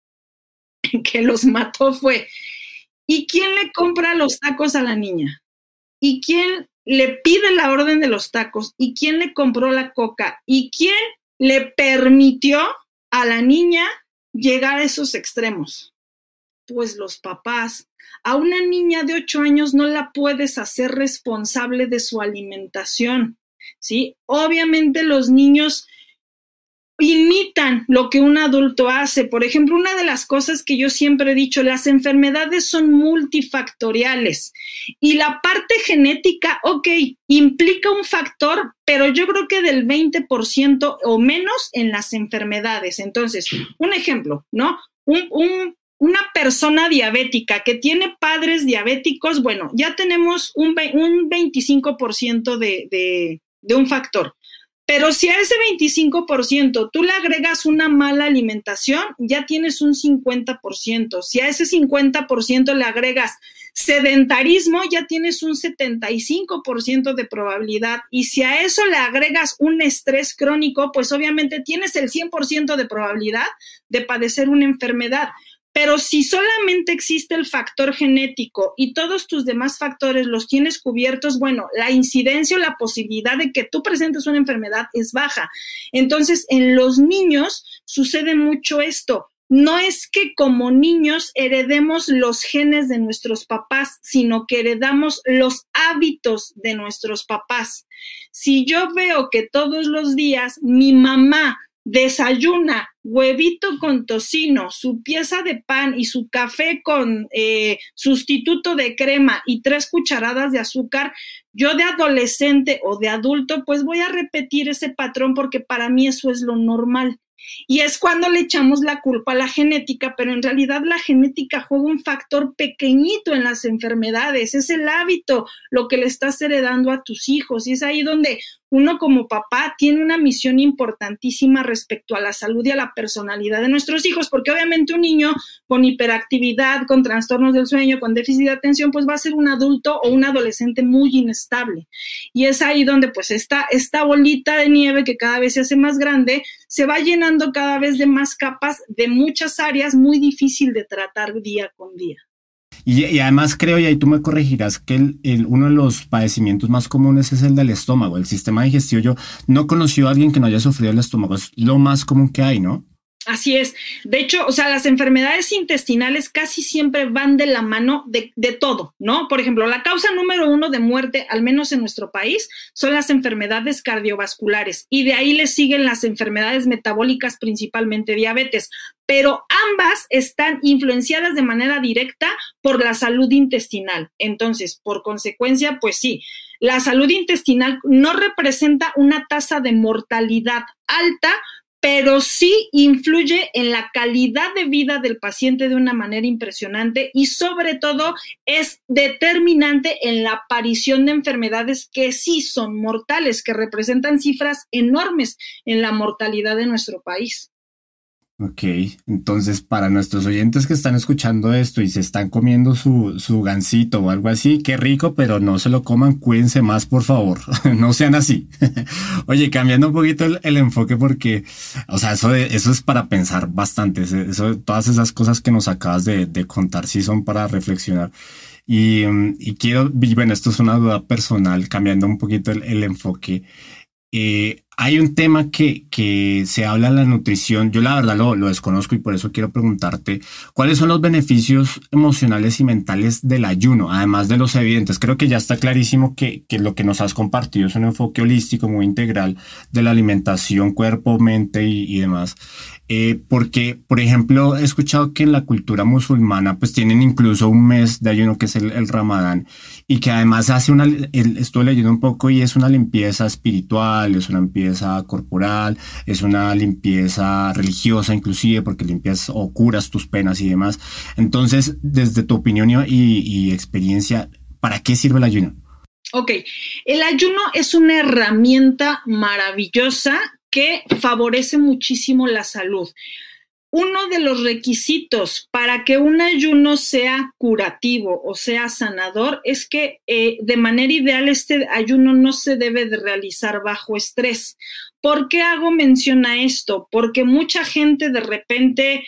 [LAUGHS] que los mató fue, ¿y quién le compra los tacos a la niña? ¿Y quién le pide la orden de los tacos? ¿Y quién le compró la coca? ¿Y quién le permitió a la niña llegar a esos extremos? Pues los papás. A una niña de ocho años no la puedes hacer responsable de su alimentación, ¿sí? Obviamente los niños imitan lo que un adulto hace. Por ejemplo, una de las cosas que yo siempre he dicho, las enfermedades son multifactoriales y la parte genética, ok, implica un factor, pero yo creo que del 20% o menos en las enfermedades. Entonces, un ejemplo, ¿no? Una persona diabética que tiene padres diabéticos, bueno, ya tenemos un, un 25% de, de un factor. Pero si a ese 25% tú le agregas una mala alimentación, ya tienes un 50%. Si a ese 50% le agregas sedentarismo, ya tienes un 75% de probabilidad. Y si a eso le agregas un estrés crónico, pues obviamente tienes el 100% de probabilidad de padecer una enfermedad. Pero si solamente existe el factor genético y todos tus demás factores los tienes cubiertos, bueno, la incidencia o la posibilidad de que tú presentes una enfermedad es baja. Entonces, en los niños sucede mucho esto. No es que como niños heredemos los genes de nuestros papás, sino que heredamos los hábitos de nuestros papás. Si yo veo que todos los días mi mamá desayuna huevito con tocino, su pieza de pan y su café con eh, sustituto de crema y tres cucharadas de azúcar, yo de adolescente o de adulto, pues voy a repetir ese patrón porque para mí eso es lo normal. Y es cuando le echamos la culpa a la genética, pero en realidad la genética juega un factor pequeñito en las enfermedades, es el hábito lo que le estás heredando a tus hijos y es ahí donde uno como papá tiene una misión importantísima respecto a la salud y a la personalidad de nuestros hijos, porque obviamente un niño con hiperactividad, con trastornos del sueño, con déficit de atención, pues va a ser un adulto o un adolescente muy inestable. Y es ahí donde pues esta, esta bolita de nieve que cada vez se hace más grande, se va llenando cada vez de más capas de muchas áreas muy difícil de tratar día con día. Y, además creo, y ahí tú me corregirás, que el, uno de los padecimientos más comunes es el del estómago, el sistema digestivo. Yo no conocí a alguien que no haya sufrido el estómago, es lo más común que hay, ¿no? Así es. De hecho, o sea, las enfermedades intestinales casi siempre van de la mano de, de, todo, ¿no? Por ejemplo, la causa número uno de muerte, al menos en nuestro país, son las enfermedades cardiovasculares y de ahí le siguen las enfermedades metabólicas, principalmente diabetes, pero ambas están influenciadas de manera directa por la salud intestinal. Entonces, por consecuencia, pues sí, la salud intestinal no representa una tasa de mortalidad alta, pero sí influye en la calidad de vida del paciente de una manera impresionante y sobre todo es determinante en la aparición de enfermedades que sí son mortales, que representan cifras enormes en la mortalidad de nuestro país. Ok, entonces para nuestros oyentes que están escuchando esto y se están comiendo su, su gansito o algo así, qué rico, pero no se lo coman, cuídense más, por favor, [LAUGHS] no sean así. [LAUGHS] Oye, cambiando un poquito el, enfoque porque, o sea, eso, eso es para pensar bastante, eso, todas esas cosas que nos acabas de, de contar sí son para reflexionar. Y, mm, quiero, bueno, esto es una duda personal, cambiando un poquito el, enfoque. Eh, hay un tema que, se habla en la nutrición, yo la verdad lo, desconozco y por eso quiero preguntarte, ¿cuáles son los beneficios emocionales y mentales del ayuno, además de los evidentes? Creo que ya está clarísimo que, que lo que nos has compartido es un enfoque holístico muy integral de la alimentación, cuerpo, mente y demás. Eh, porque, por ejemplo, he escuchado que en la cultura musulmana pues tienen incluso un mes de ayuno que es el, Ramadán y que además hace una, estoy leyendo un poco y es una limpieza espiritual, es una limpieza corporal, es una limpieza religiosa inclusive porque limpias o curas tus penas y demás. Entonces, desde tu opinión y, y experiencia, ¿para qué sirve el ayuno? Ok, el ayuno es una herramienta maravillosa que favorece muchísimo la salud. Uno de los requisitos para que un ayuno sea curativo o sea sanador es que eh, de manera ideal este ayuno no se debe de realizar bajo estrés. ¿Por qué hago mención a esto? Porque mucha gente de repente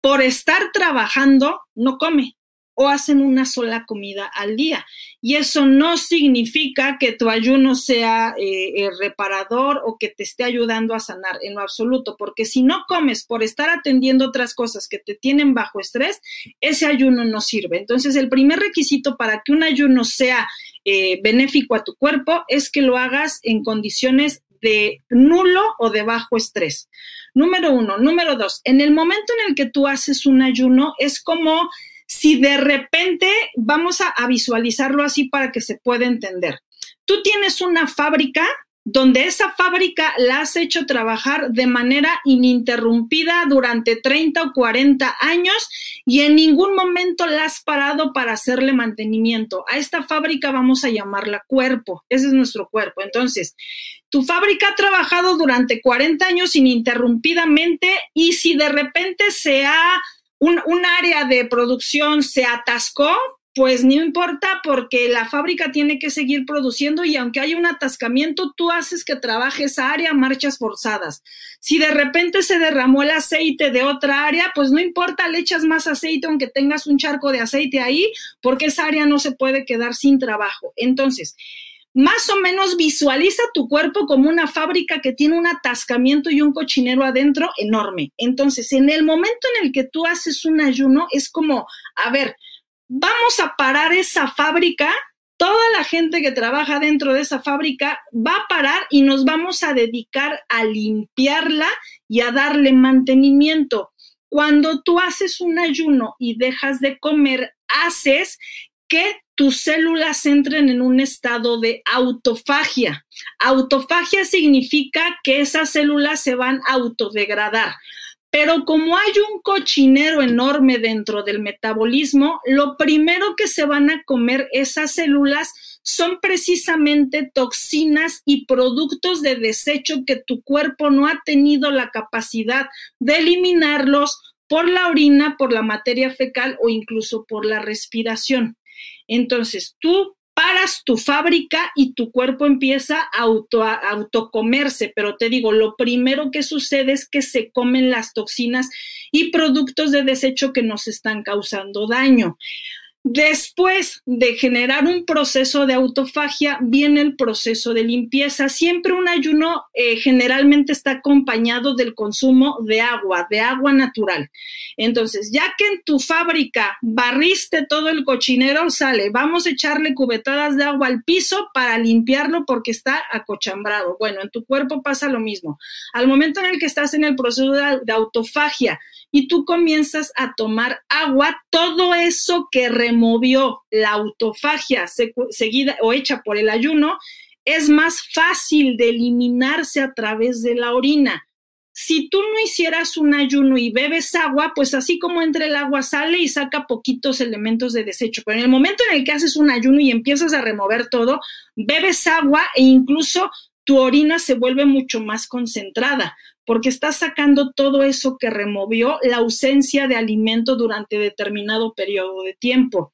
por estar trabajando no come o hacen una sola comida al día. Y eso no significa que tu ayuno sea eh, eh, reparador o que te esté ayudando a sanar en lo absoluto, porque si no comes por estar atendiendo otras cosas que te tienen bajo estrés, ese ayuno no sirve. Entonces, el primer requisito para que un ayuno sea eh, benéfico a tu cuerpo es que lo hagas en condiciones de nulo o de bajo estrés. Número uno. Número dos, en el momento en el que tú haces un ayuno, es como si de repente vamos a, visualizarlo así para que se pueda entender. Tú tienes una fábrica donde esa fábrica la has hecho trabajar de manera ininterrumpida durante 30 o 40 años y en ningún momento la has parado para hacerle mantenimiento. A esta fábrica vamos a llamarla cuerpo, ese es nuestro cuerpo. Entonces, tu fábrica ha trabajado durante 40 años ininterrumpidamente y si de repente se ha un, área de producción se atascó, pues no importa porque la fábrica tiene que seguir produciendo y aunque haya un atascamiento, tú haces que trabaje esa área marchas forzadas. Si de repente se derramó el aceite de otra área, pues no importa, le echas más aceite aunque tengas un charco de aceite ahí, porque esa área no se puede quedar sin trabajo. Entonces, más o menos visualiza tu cuerpo como una fábrica que tiene un atascamiento y un cochinero adentro enorme. Entonces, en el momento en el que tú haces un ayuno, es como, a ver, vamos a parar esa fábrica, toda la gente que trabaja dentro de esa fábrica va a parar y nos vamos a dedicar a limpiarla y a darle mantenimiento. Cuando tú haces un ayuno y dejas de comer, haces que tus células entren en un estado de autofagia. Autofagia significa que esas células se van a autodegradar. Pero como hay un cochinero enorme dentro del metabolismo, lo primero que se van a comer esas células son precisamente toxinas y productos de desecho que tu cuerpo no ha tenido la capacidad de eliminarlos por la orina, por la materia fecal o incluso por la respiración. Entonces, tú paras tu fábrica y tu cuerpo empieza a auto, a autocomerse, pero te digo, lo primero que sucede es que se comen las toxinas y productos de desecho que nos están causando daño. Después de generar un proceso de autofagia, viene el proceso de limpieza. Siempre un ayuno eh, generalmente está acompañado del consumo de agua, de agua natural. Entonces, ya que en tu fábrica barriste todo el cochinero, sale, vamos a echarle cubetadas de agua al piso para limpiarlo porque está acochambrado. Bueno, en tu cuerpo pasa lo mismo. Al momento en el que estás en el proceso de autofagia, y tú comienzas a tomar agua, todo eso que removió la autofagia seguida o hecha por el ayuno, es más fácil de eliminarse a través de la orina. Si tú no hicieras un ayuno y bebes agua, pues así como entra el agua sale y saca poquitos elementos de desecho. Pero en el momento en el que haces un ayuno y empiezas a remover todo, bebes agua e incluso tu orina se vuelve mucho más concentrada porque está sacando todo eso que removió la ausencia de alimento durante determinado periodo de tiempo.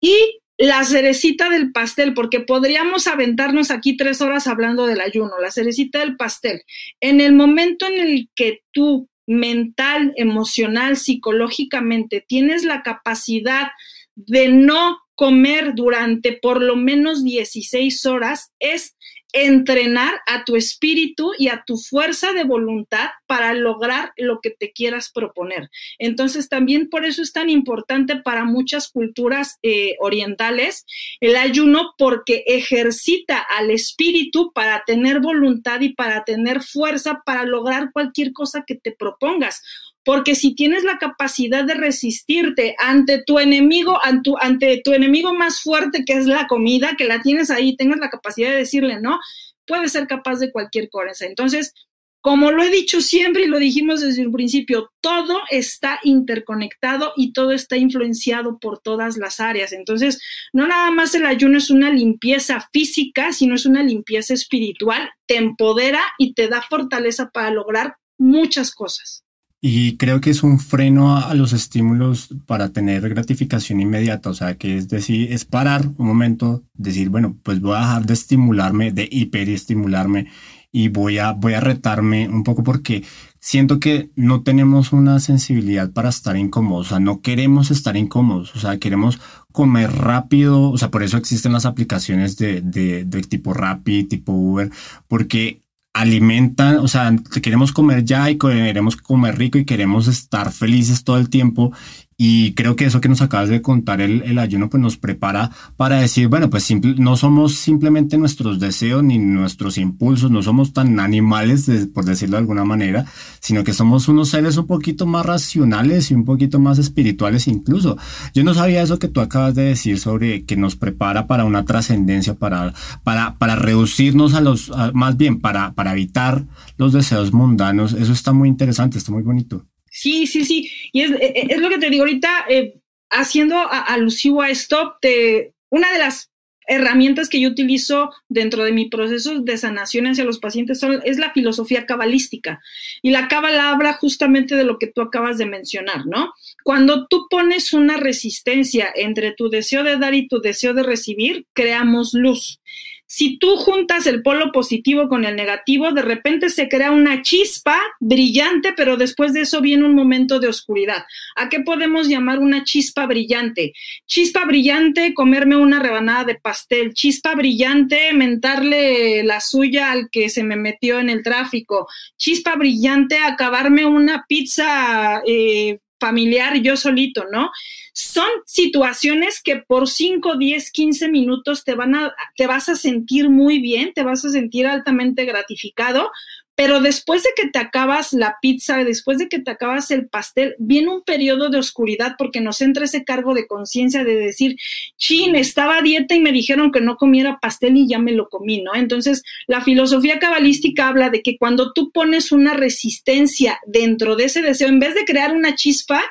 Y la cerecita del pastel, porque podríamos aventarnos aquí tres horas hablando del ayuno, la cerecita del pastel. En el momento en el que tú mental, emocional, psicológicamente tienes la capacidad de no comer durante por lo menos 16 horas es entrenar a tu espíritu y a tu fuerza de voluntad para lograr lo que te quieras proponer. Entonces, también por eso es tan importante para muchas culturas eh, orientales el ayuno porque ejercita al espíritu para tener voluntad y para tener fuerza para lograr cualquier cosa que te propongas porque si tienes la capacidad de resistirte ante tu enemigo, ante tu, enemigo más fuerte que es la comida, que la tienes ahí, tengas la capacidad de decirle no, puedes ser capaz de cualquier cosa. Entonces, como lo he dicho siempre y lo dijimos desde un principio, todo está interconectado y todo está influenciado por todas las áreas. Entonces, no nada más el ayuno es una limpieza física, sino es una limpieza espiritual, te empodera y te da fortaleza para lograr muchas cosas. Y creo que es un freno a, los estímulos para tener gratificación inmediata, o sea, que es decir, es parar un momento, decir, bueno, pues voy a dejar de estimularme, de hiperestimularme y voy a, voy a retarme un poco porque siento que no tenemos una sensibilidad para estar incómodos, o sea, no queremos estar incómodos, o sea, queremos comer rápido, o sea, por eso existen las aplicaciones de, de, de tipo Rappi, tipo Uber, porque alimentan, o sea, queremos comer ya y queremos comer rico y queremos estar felices todo el tiempo y creo que eso que nos acabas de contar, el, ayuno, pues nos prepara para decir, bueno, pues no somos simplemente nuestros deseos ni nuestros impulsos, no somos tan animales, por decirlo de alguna manera, sino que somos unos seres un poquito más racionales y un poquito más espirituales incluso. Yo no sabía eso que tú acabas de decir sobre que nos prepara para una trascendencia, para, para, para reducirnos a los, más bien, para, para evitar los deseos mundanos. Eso está muy interesante, está muy bonito. Sí, sí, sí. Y es, e, e, es lo que te digo ahorita, eh, haciendo alusivo a esto, te, una de las herramientas que yo utilizo dentro de mi proceso de sanación hacia los pacientes es la filosofía cabalística. Y la cábala habla justamente de lo que tú acabas de mencionar, ¿no? Cuando tú pones una resistencia entre tu deseo de dar y tu deseo de recibir, creamos luz. Si tú juntas el polo positivo con el negativo, de repente se crea una chispa brillante, pero después de eso viene un momento de oscuridad. ¿A qué podemos llamar una chispa brillante? Chispa brillante, comerme una rebanada de pastel. Chispa brillante, mentarle la suya al que se me metió en el tráfico. Chispa brillante, acabarme una pizza eh, familiar yo solito, ¿no? Son situaciones que por 5, 10, 15 minutos te van a, te vas a sentir muy bien, te vas a sentir altamente gratificado, pero después de que te acabas la pizza, después de que te acabas el pastel, viene un periodo de oscuridad porque nos entra ese cargo de conciencia de decir, chin, estaba a dieta y me dijeron que no comiera pastel y ya me lo comí, ¿no? Entonces, la filosofía cabalística habla de que cuando tú pones una resistencia dentro de ese deseo, en vez de crear una chispa,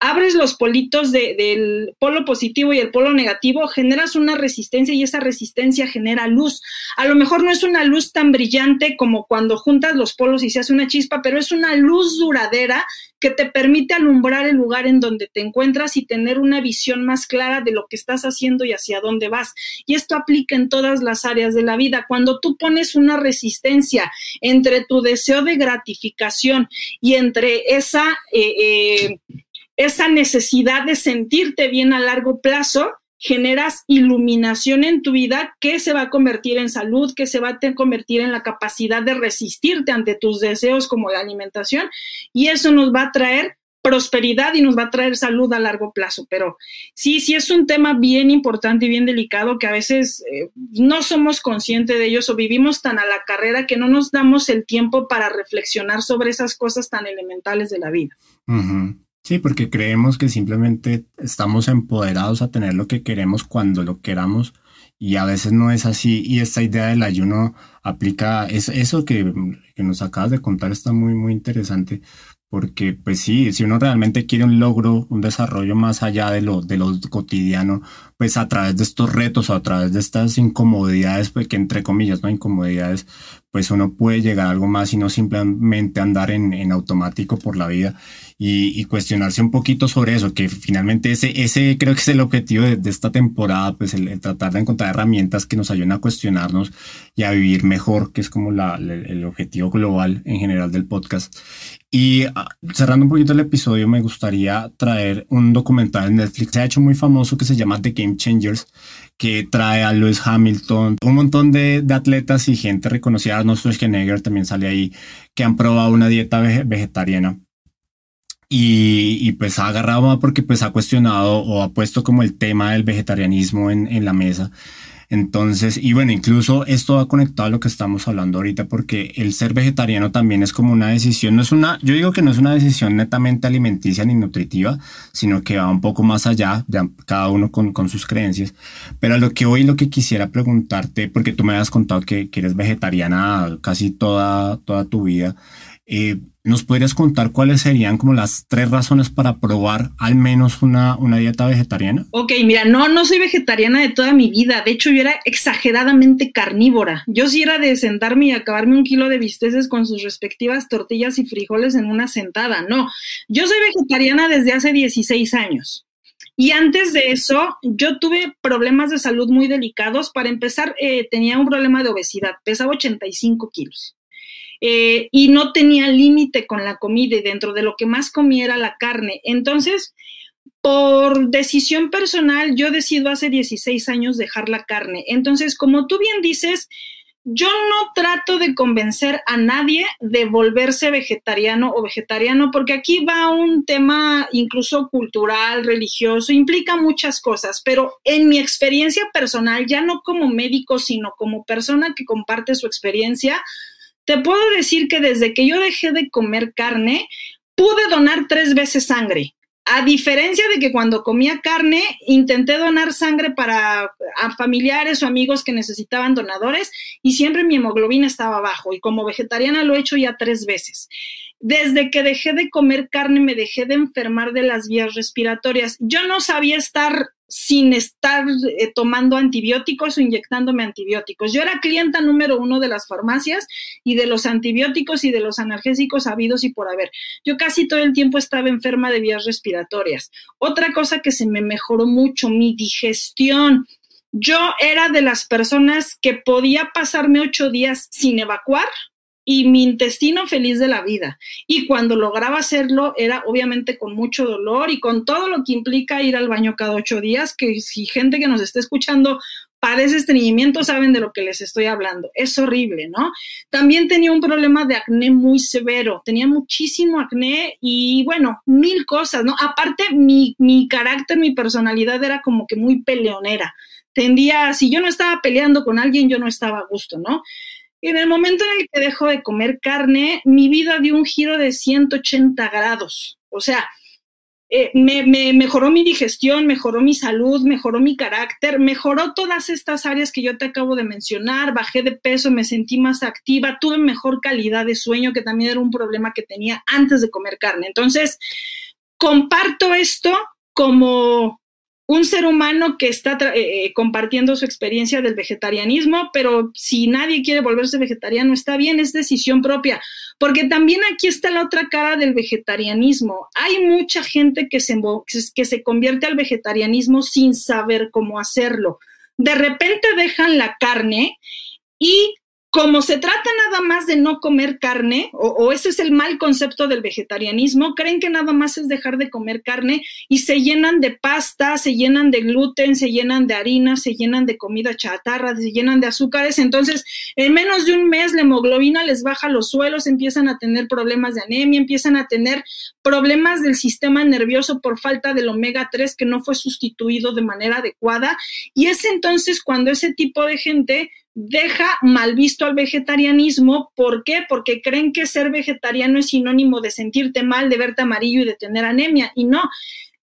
abres los politos del polo positivo y el polo negativo, generas una resistencia y esa resistencia genera luz. A lo mejor no es una luz tan brillante como cuando juntas los polos y se hace una chispa, pero es una luz duradera que te permite alumbrar el lugar en donde te encuentras y tener una visión más clara de lo que estás haciendo y hacia dónde vas. Y esto aplica en todas las áreas de la vida. Cuando tú pones una resistencia entre tu deseo de gratificación y entre esa... Eh, eh, esa necesidad de sentirte bien a largo plazo, generas iluminación en tu vida que se va a convertir en salud, que se va a convertir en la capacidad de resistirte ante tus deseos como la alimentación y eso nos va a traer prosperidad y nos va a traer salud a largo plazo. Pero sí, sí es un tema bien importante y bien delicado que a veces eh, no somos conscientes de ellos o vivimos tan a la carrera que no nos damos el tiempo para reflexionar sobre esas cosas tan elementales de la vida. Sí, porque creemos que simplemente estamos empoderados a tener lo que queremos cuando lo queramos y a veces no es así y esta idea del ayuno aplica, es, eso que, que nos acabas de contar está muy, muy interesante porque pues sí, si uno realmente quiere un logro, un desarrollo más allá de lo, de lo cotidiano, pues a través de estos retos o a través de estas incomodidades, pues que entre comillas, ¿no? Incomodidades, pues uno puede llegar a algo más y no simplemente andar en, en automático por la vida y, cuestionarse un poquito sobre eso, que finalmente ese, ese creo que es el objetivo de, de esta temporada, pues el, el, tratar de encontrar herramientas que nos ayuden a cuestionarnos y a vivir mejor, que es como la, el objetivo global en general del podcast. Y ah, cerrando un poquito el episodio, me gustaría traer un documental en Netflix. Se ha hecho muy famoso que se llama The Game Changers, que trae a Lewis Hamilton, un montón de, de atletas y gente reconocida. Arnold Schwarzenegger también sale ahí, que han probado una dieta vegetariana. Y, y, pues ha agarrado porque pues ha cuestionado o ha puesto como el tema del vegetarianismo en, en la mesa. Entonces, y bueno, incluso esto va conectado a lo que estamos hablando ahorita, porque el ser vegetariano también es como una decisión, no es una, yo digo que no es una decisión netamente alimenticia ni nutritiva, sino que va un poco más allá, ya cada uno con, con sus creencias. Pero a lo que hoy lo que quisiera preguntarte, porque tú me has contado que, que eres vegetariana casi toda, toda tu vida, eh, ¿Nos podrías contar cuáles serían como las tres razones para probar al menos una, una dieta vegetariana? Ok, mira, no, no soy vegetariana de toda mi vida. De hecho, yo era exageradamente carnívora. Yo sí era de sentarme y acabarme un kilo de bisteces con sus respectivas tortillas y frijoles en una sentada. No, yo soy vegetariana desde hace 16 años. Y antes de eso, yo tuve problemas de salud muy delicados. Para empezar, eh, tenía un problema de obesidad, pesaba 85 kilos. Eh, y no tenía límite con la comida y dentro de lo que más comía era la carne. Entonces, por decisión personal, yo decido hace 16 años dejar la carne. Entonces, como tú bien dices, yo no trato de convencer a nadie de volverse vegetariano o vegetariano, porque aquí va un tema incluso cultural, religioso, implica muchas cosas, pero en mi experiencia personal, ya no como médico, sino como persona que comparte su experiencia, te puedo decir que desde que yo dejé de comer carne, pude donar tres veces sangre. A diferencia de que cuando comía carne, intenté donar sangre para familiares o amigos que necesitaban donadores y siempre mi hemoglobina estaba bajo y como vegetariana lo he hecho ya tres veces. Desde que dejé de comer carne me dejé de enfermar de las vías respiratorias. Yo no sabía estar sin estar eh, tomando antibióticos o inyectándome antibióticos. Yo era clienta número uno de las farmacias y de los antibióticos y de los analgésicos habidos y por haber. Yo casi todo el tiempo estaba enferma de vías respiratorias. Otra cosa que se me mejoró mucho, mi digestión. Yo era de las personas que podía pasarme ocho días sin evacuar y mi intestino feliz de la vida. Y cuando lograba hacerlo era obviamente con mucho dolor y con todo lo que implica ir al baño cada ocho días, que si gente que nos está escuchando padece estreñimiento saben de lo que les estoy hablando. Es horrible, ¿no? También tenía un problema de acné muy severo, tenía muchísimo acné y bueno, mil cosas, ¿no? Aparte, mi, mi carácter, mi personalidad era como que muy peleonera. Tendía, si yo no estaba peleando con alguien, yo no estaba a gusto, ¿no? En el momento en el que dejo de comer carne, mi vida dio un giro de 180 grados. O sea, eh, me, mejoró mi digestión, mejoró mi salud, mejoró mi carácter, mejoró todas estas áreas que yo te acabo de mencionar, bajé de peso, me sentí más activa, tuve mejor calidad de sueño, que también era un problema que tenía antes de comer carne. Entonces, comparto esto como un ser humano que está eh, eh, compartiendo su experiencia del vegetarianismo, pero si nadie quiere volverse vegetariano, está bien, es decisión propia, porque también aquí está la otra cara del vegetarianismo. Hay mucha gente que se, que se convierte al vegetarianismo sin saber cómo hacerlo. De repente dejan la carne y como se trata nada más de no comer carne, o, ese es el mal concepto del vegetarianismo, creen que nada más es dejar de comer carne y se llenan de pasta, se llenan de gluten, se llenan de harina, se llenan de comida chatarra, se llenan de azúcares. Entonces, en menos de un mes la hemoglobina les baja los suelos, empiezan a tener problemas de anemia, empiezan a tener problemas del sistema nervioso por falta del omega 3 que no fue sustituido de manera adecuada. Y es entonces cuando ese tipo de gente deja mal visto al vegetarianismo. ¿Por qué? Porque creen que ser vegetariano es sinónimo de sentirte mal, de verte amarillo y de tener anemia. Y no,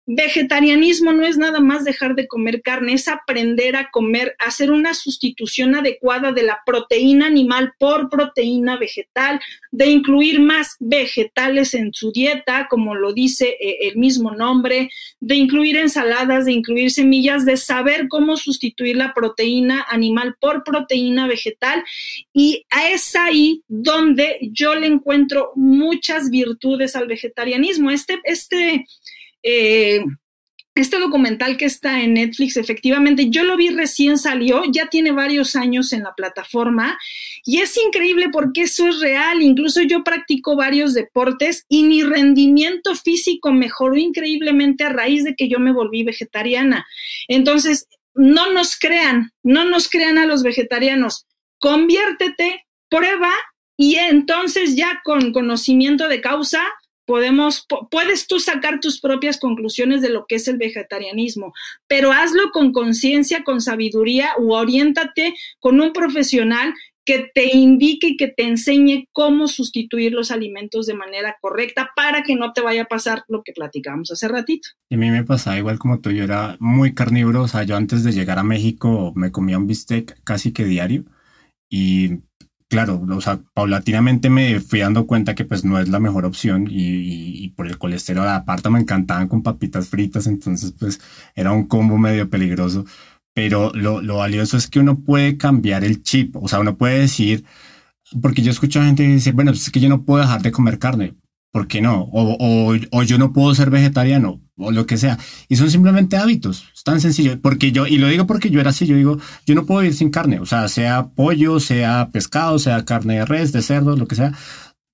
Vegetarianismo no es nada más dejar de comer carne, es aprender a comer, hacer una sustitución adecuada de la proteína animal por proteína vegetal, de incluir más vegetales en su dieta, como lo dice eh, el mismo nombre, de incluir ensaladas, de incluir semillas, de saber cómo sustituir la proteína animal por proteína vegetal. Y es ahí donde yo le encuentro muchas virtudes al vegetarianismo. Este, este, eh, este documental que está en Netflix, efectivamente, yo lo vi recién salió, ya tiene varios años en la plataforma y es increíble porque eso es real. Incluso yo practico varios deportes y mi rendimiento físico mejoró increíblemente a raíz de que yo me volví vegetariana. Entonces, no nos crean, no nos crean a los vegetarianos. Conviértete, prueba y entonces ya con conocimiento de causa podemos, puedes tú sacar tus propias conclusiones de lo que es el vegetarianismo, pero hazlo con conciencia, con sabiduría o oriéntate con un profesional que te indique y que te enseñe cómo sustituir los alimentos de manera correcta para que no te vaya a pasar lo que platicábamos hace ratito. Y a mí me pasaba igual como tú, yo era muy carnívoro, o sea, yo antes de llegar a México me comía un bistec casi que diario y claro, o sea, paulatinamente me fui dando cuenta que pues no es la mejor opción y, por el colesterol aparte me encantaban con papitas fritas, entonces pues era un combo medio peligroso. Pero lo, lo valioso es que uno puede cambiar el chip, o sea, uno puede decir, porque yo escucho a gente decir, bueno, pues es que yo no puedo dejar de comer carne. ¿por qué no? O, o, yo no puedo ser vegetariano o lo que sea. Y son simplemente hábitos, es tan sencillo. Porque yo, y lo digo porque yo era así, yo digo, yo no puedo vivir sin carne, o sea, sea pollo, sea pescado, sea carne de res, de cerdo, lo que sea.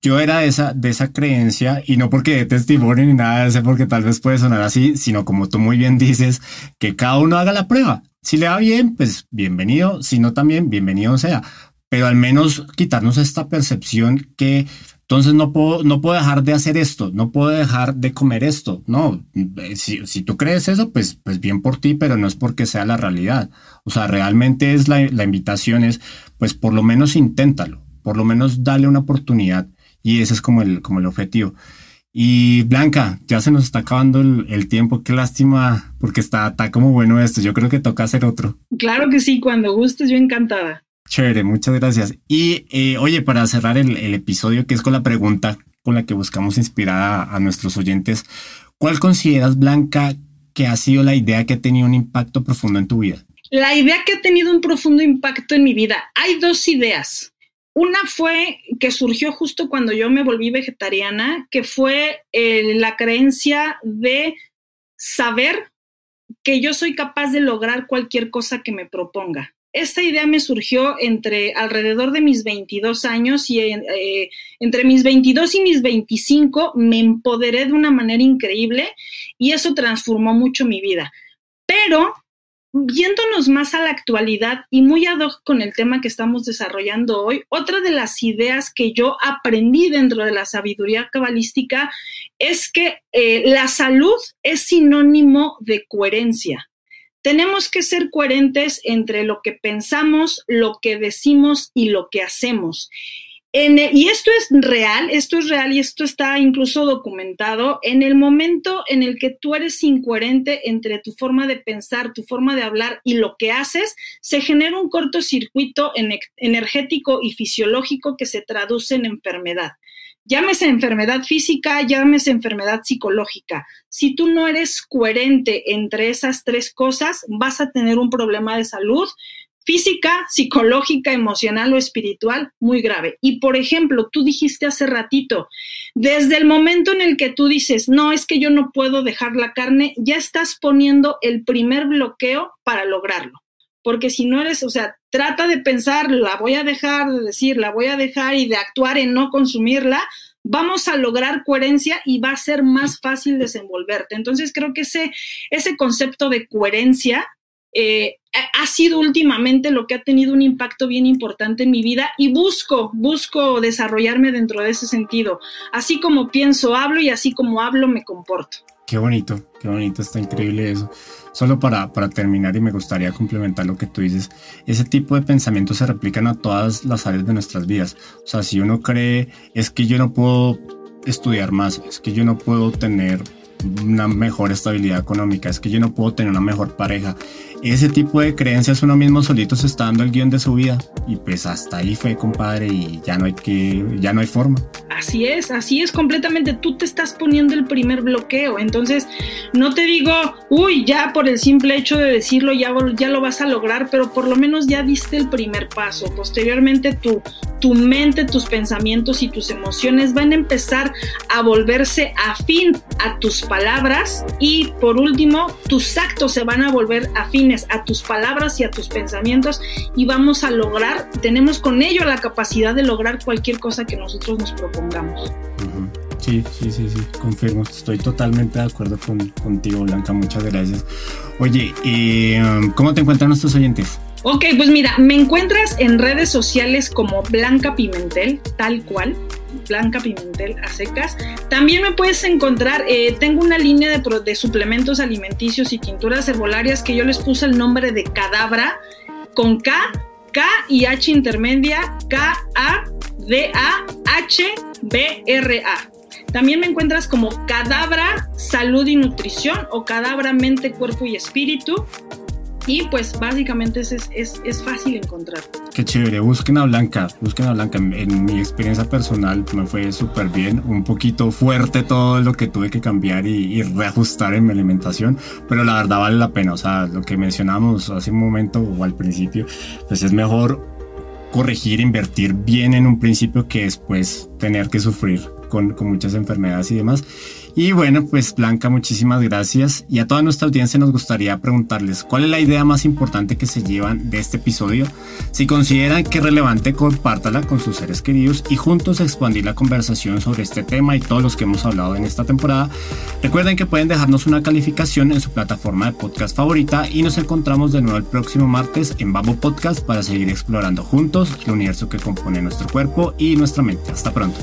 Yo era de esa, de esa creencia y no porque de testimonio ni nada de eso, porque tal vez puede sonar así, sino como tú muy bien dices, que cada uno haga la prueba. Si le va bien, pues bienvenido, si no también, bienvenido sea. Pero al menos quitarnos esta percepción que entonces no puedo, no puedo dejar de hacer esto, no puedo dejar de comer esto. No, eh, si, si tú crees eso, pues, pues bien por ti, pero no es porque sea la realidad. O sea, realmente es la, la invitación es, pues por lo menos inténtalo, por lo menos dale una oportunidad y ese es como el, como el objetivo. Y Blanca, ya se nos está acabando el, el, tiempo, qué lástima, porque está, está como bueno esto. Yo creo que toca hacer otro. Claro que sí, cuando gustes, yo encantada. Chévere, muchas gracias. Y eh, oye, para cerrar el, episodio, que es con la pregunta con la que buscamos inspirar a, nuestros oyentes, ¿cuál consideras, Blanca, que ha sido la idea que ha tenido un impacto profundo en tu vida? La idea que ha tenido un profundo impacto en mi vida. Hay dos ideas. Una fue que surgió justo cuando yo me volví vegetariana, que fue eh, la creencia de saber que yo soy capaz de lograr cualquier cosa que me proponga esta idea me surgió entre alrededor de mis 22 años y eh, entre mis 22 y mis 25 me empoderé de una manera increíble y eso transformó mucho mi vida. Pero viéndonos más a la actualidad y muy ad hoc con el tema que estamos desarrollando hoy, otra de las ideas que yo aprendí dentro de la sabiduría cabalística es que eh, la salud es sinónimo de coherencia tenemos que ser coherentes entre lo que pensamos, lo que decimos y lo que hacemos. y esto es real, esto es real y esto está incluso documentado. En el momento en el que tú eres incoherente entre tu forma de pensar, tu forma de hablar y lo que haces, se genera un cortocircuito energético y fisiológico que se traduce en enfermedad llámese enfermedad física, llámese enfermedad psicológica. Si tú no eres coherente entre esas tres cosas, vas a tener un problema de salud física, psicológica, emocional o espiritual muy grave. Y por ejemplo, tú dijiste hace ratito, desde el momento en el que tú dices, no, es que yo no puedo dejar la carne, ya estás poniendo el primer bloqueo para lograrlo porque si no eres, o sea, trata de pensar, la voy a dejar, de decir, la voy a dejar y de actuar en no consumirla, vamos a lograr coherencia y va a ser más fácil desenvolverte. Entonces creo que ese, ese concepto de coherencia eh, ha sido últimamente lo que ha tenido un impacto bien importante en mi vida y busco, busco desarrollarme dentro de ese sentido. Así como pienso, hablo y así como hablo, me comporto. Qué bonito, qué bonito, está increíble eso. Solo para, para terminar y me gustaría complementar lo que tú dices, ese tipo de pensamientos se replican a todas las áreas de nuestras vidas. O sea, si uno cree, es que yo no puedo estudiar más, es que yo no puedo tener una mejor estabilidad económica, es que yo no puedo tener una mejor pareja. Ese tipo de creencias uno mismo solito se está dando el guion de su vida y pues hasta ahí fue, compadre, y ya no hay que, ya no hay forma. Así es, así es completamente. Tú te estás poniendo el primer bloqueo. Entonces, no te digo, uy, ya por el simple hecho de decirlo ya, ya lo vas a lograr, pero por lo menos ya diste el primer paso. Posteriormente, tu, tu mente, tus pensamientos y tus emociones van a empezar a volverse afín a tus palabras y por último, tus actos se van a volver afines a tus palabras y a tus pensamientos y vamos a lograr, tenemos con ello la capacidad de lograr cualquier cosa que nosotros nos propongamos. Sí, sí, sí, sí, confirmo, estoy totalmente de acuerdo contigo, Blanca, muchas gracias. Oye, eh, ¿cómo te encuentran nuestros oyentes? Ok, pues mira, me encuentras en redes sociales como Blanca Pimentel, tal cual. Blanca Pimentel a secas. También me puedes encontrar, eh, tengo una línea de, de, suplementos alimenticios y tinturas herbolarias que yo les puse el nombre de Cadabra con K, K y H intermedia, K, A, D, A, H, B, R, A. También me encuentras como Cadabra Salud y Nutrición o Cadabra Mente, Cuerpo y Espíritu. Y pues básicamente es, es, es, fácil encontrar. Qué chévere, busquen a Blanca, busquen a Blanca. En, mi experiencia personal me fue súper bien, un poquito fuerte todo lo que tuve que cambiar y, reajustar en mi alimentación, pero la verdad vale la pena. O sea, lo que mencionamos hace un momento o al principio, pues es mejor corregir, invertir bien en un principio que después tener que sufrir con, con muchas enfermedades y demás. Y bueno, pues Blanca, muchísimas gracias. Y a toda nuestra audiencia nos gustaría preguntarles cuál es la idea más importante que se llevan de este episodio. Si consideran que es relevante, compártala con sus seres queridos y juntos expandir la conversación sobre este tema y todos los que hemos hablado en esta temporada. Recuerden que pueden dejarnos una calificación en su plataforma de podcast favorita y nos encontramos de nuevo el próximo martes en Babo Podcast para seguir explorando juntos el universo que compone nuestro cuerpo y nuestra mente. Hasta pronto.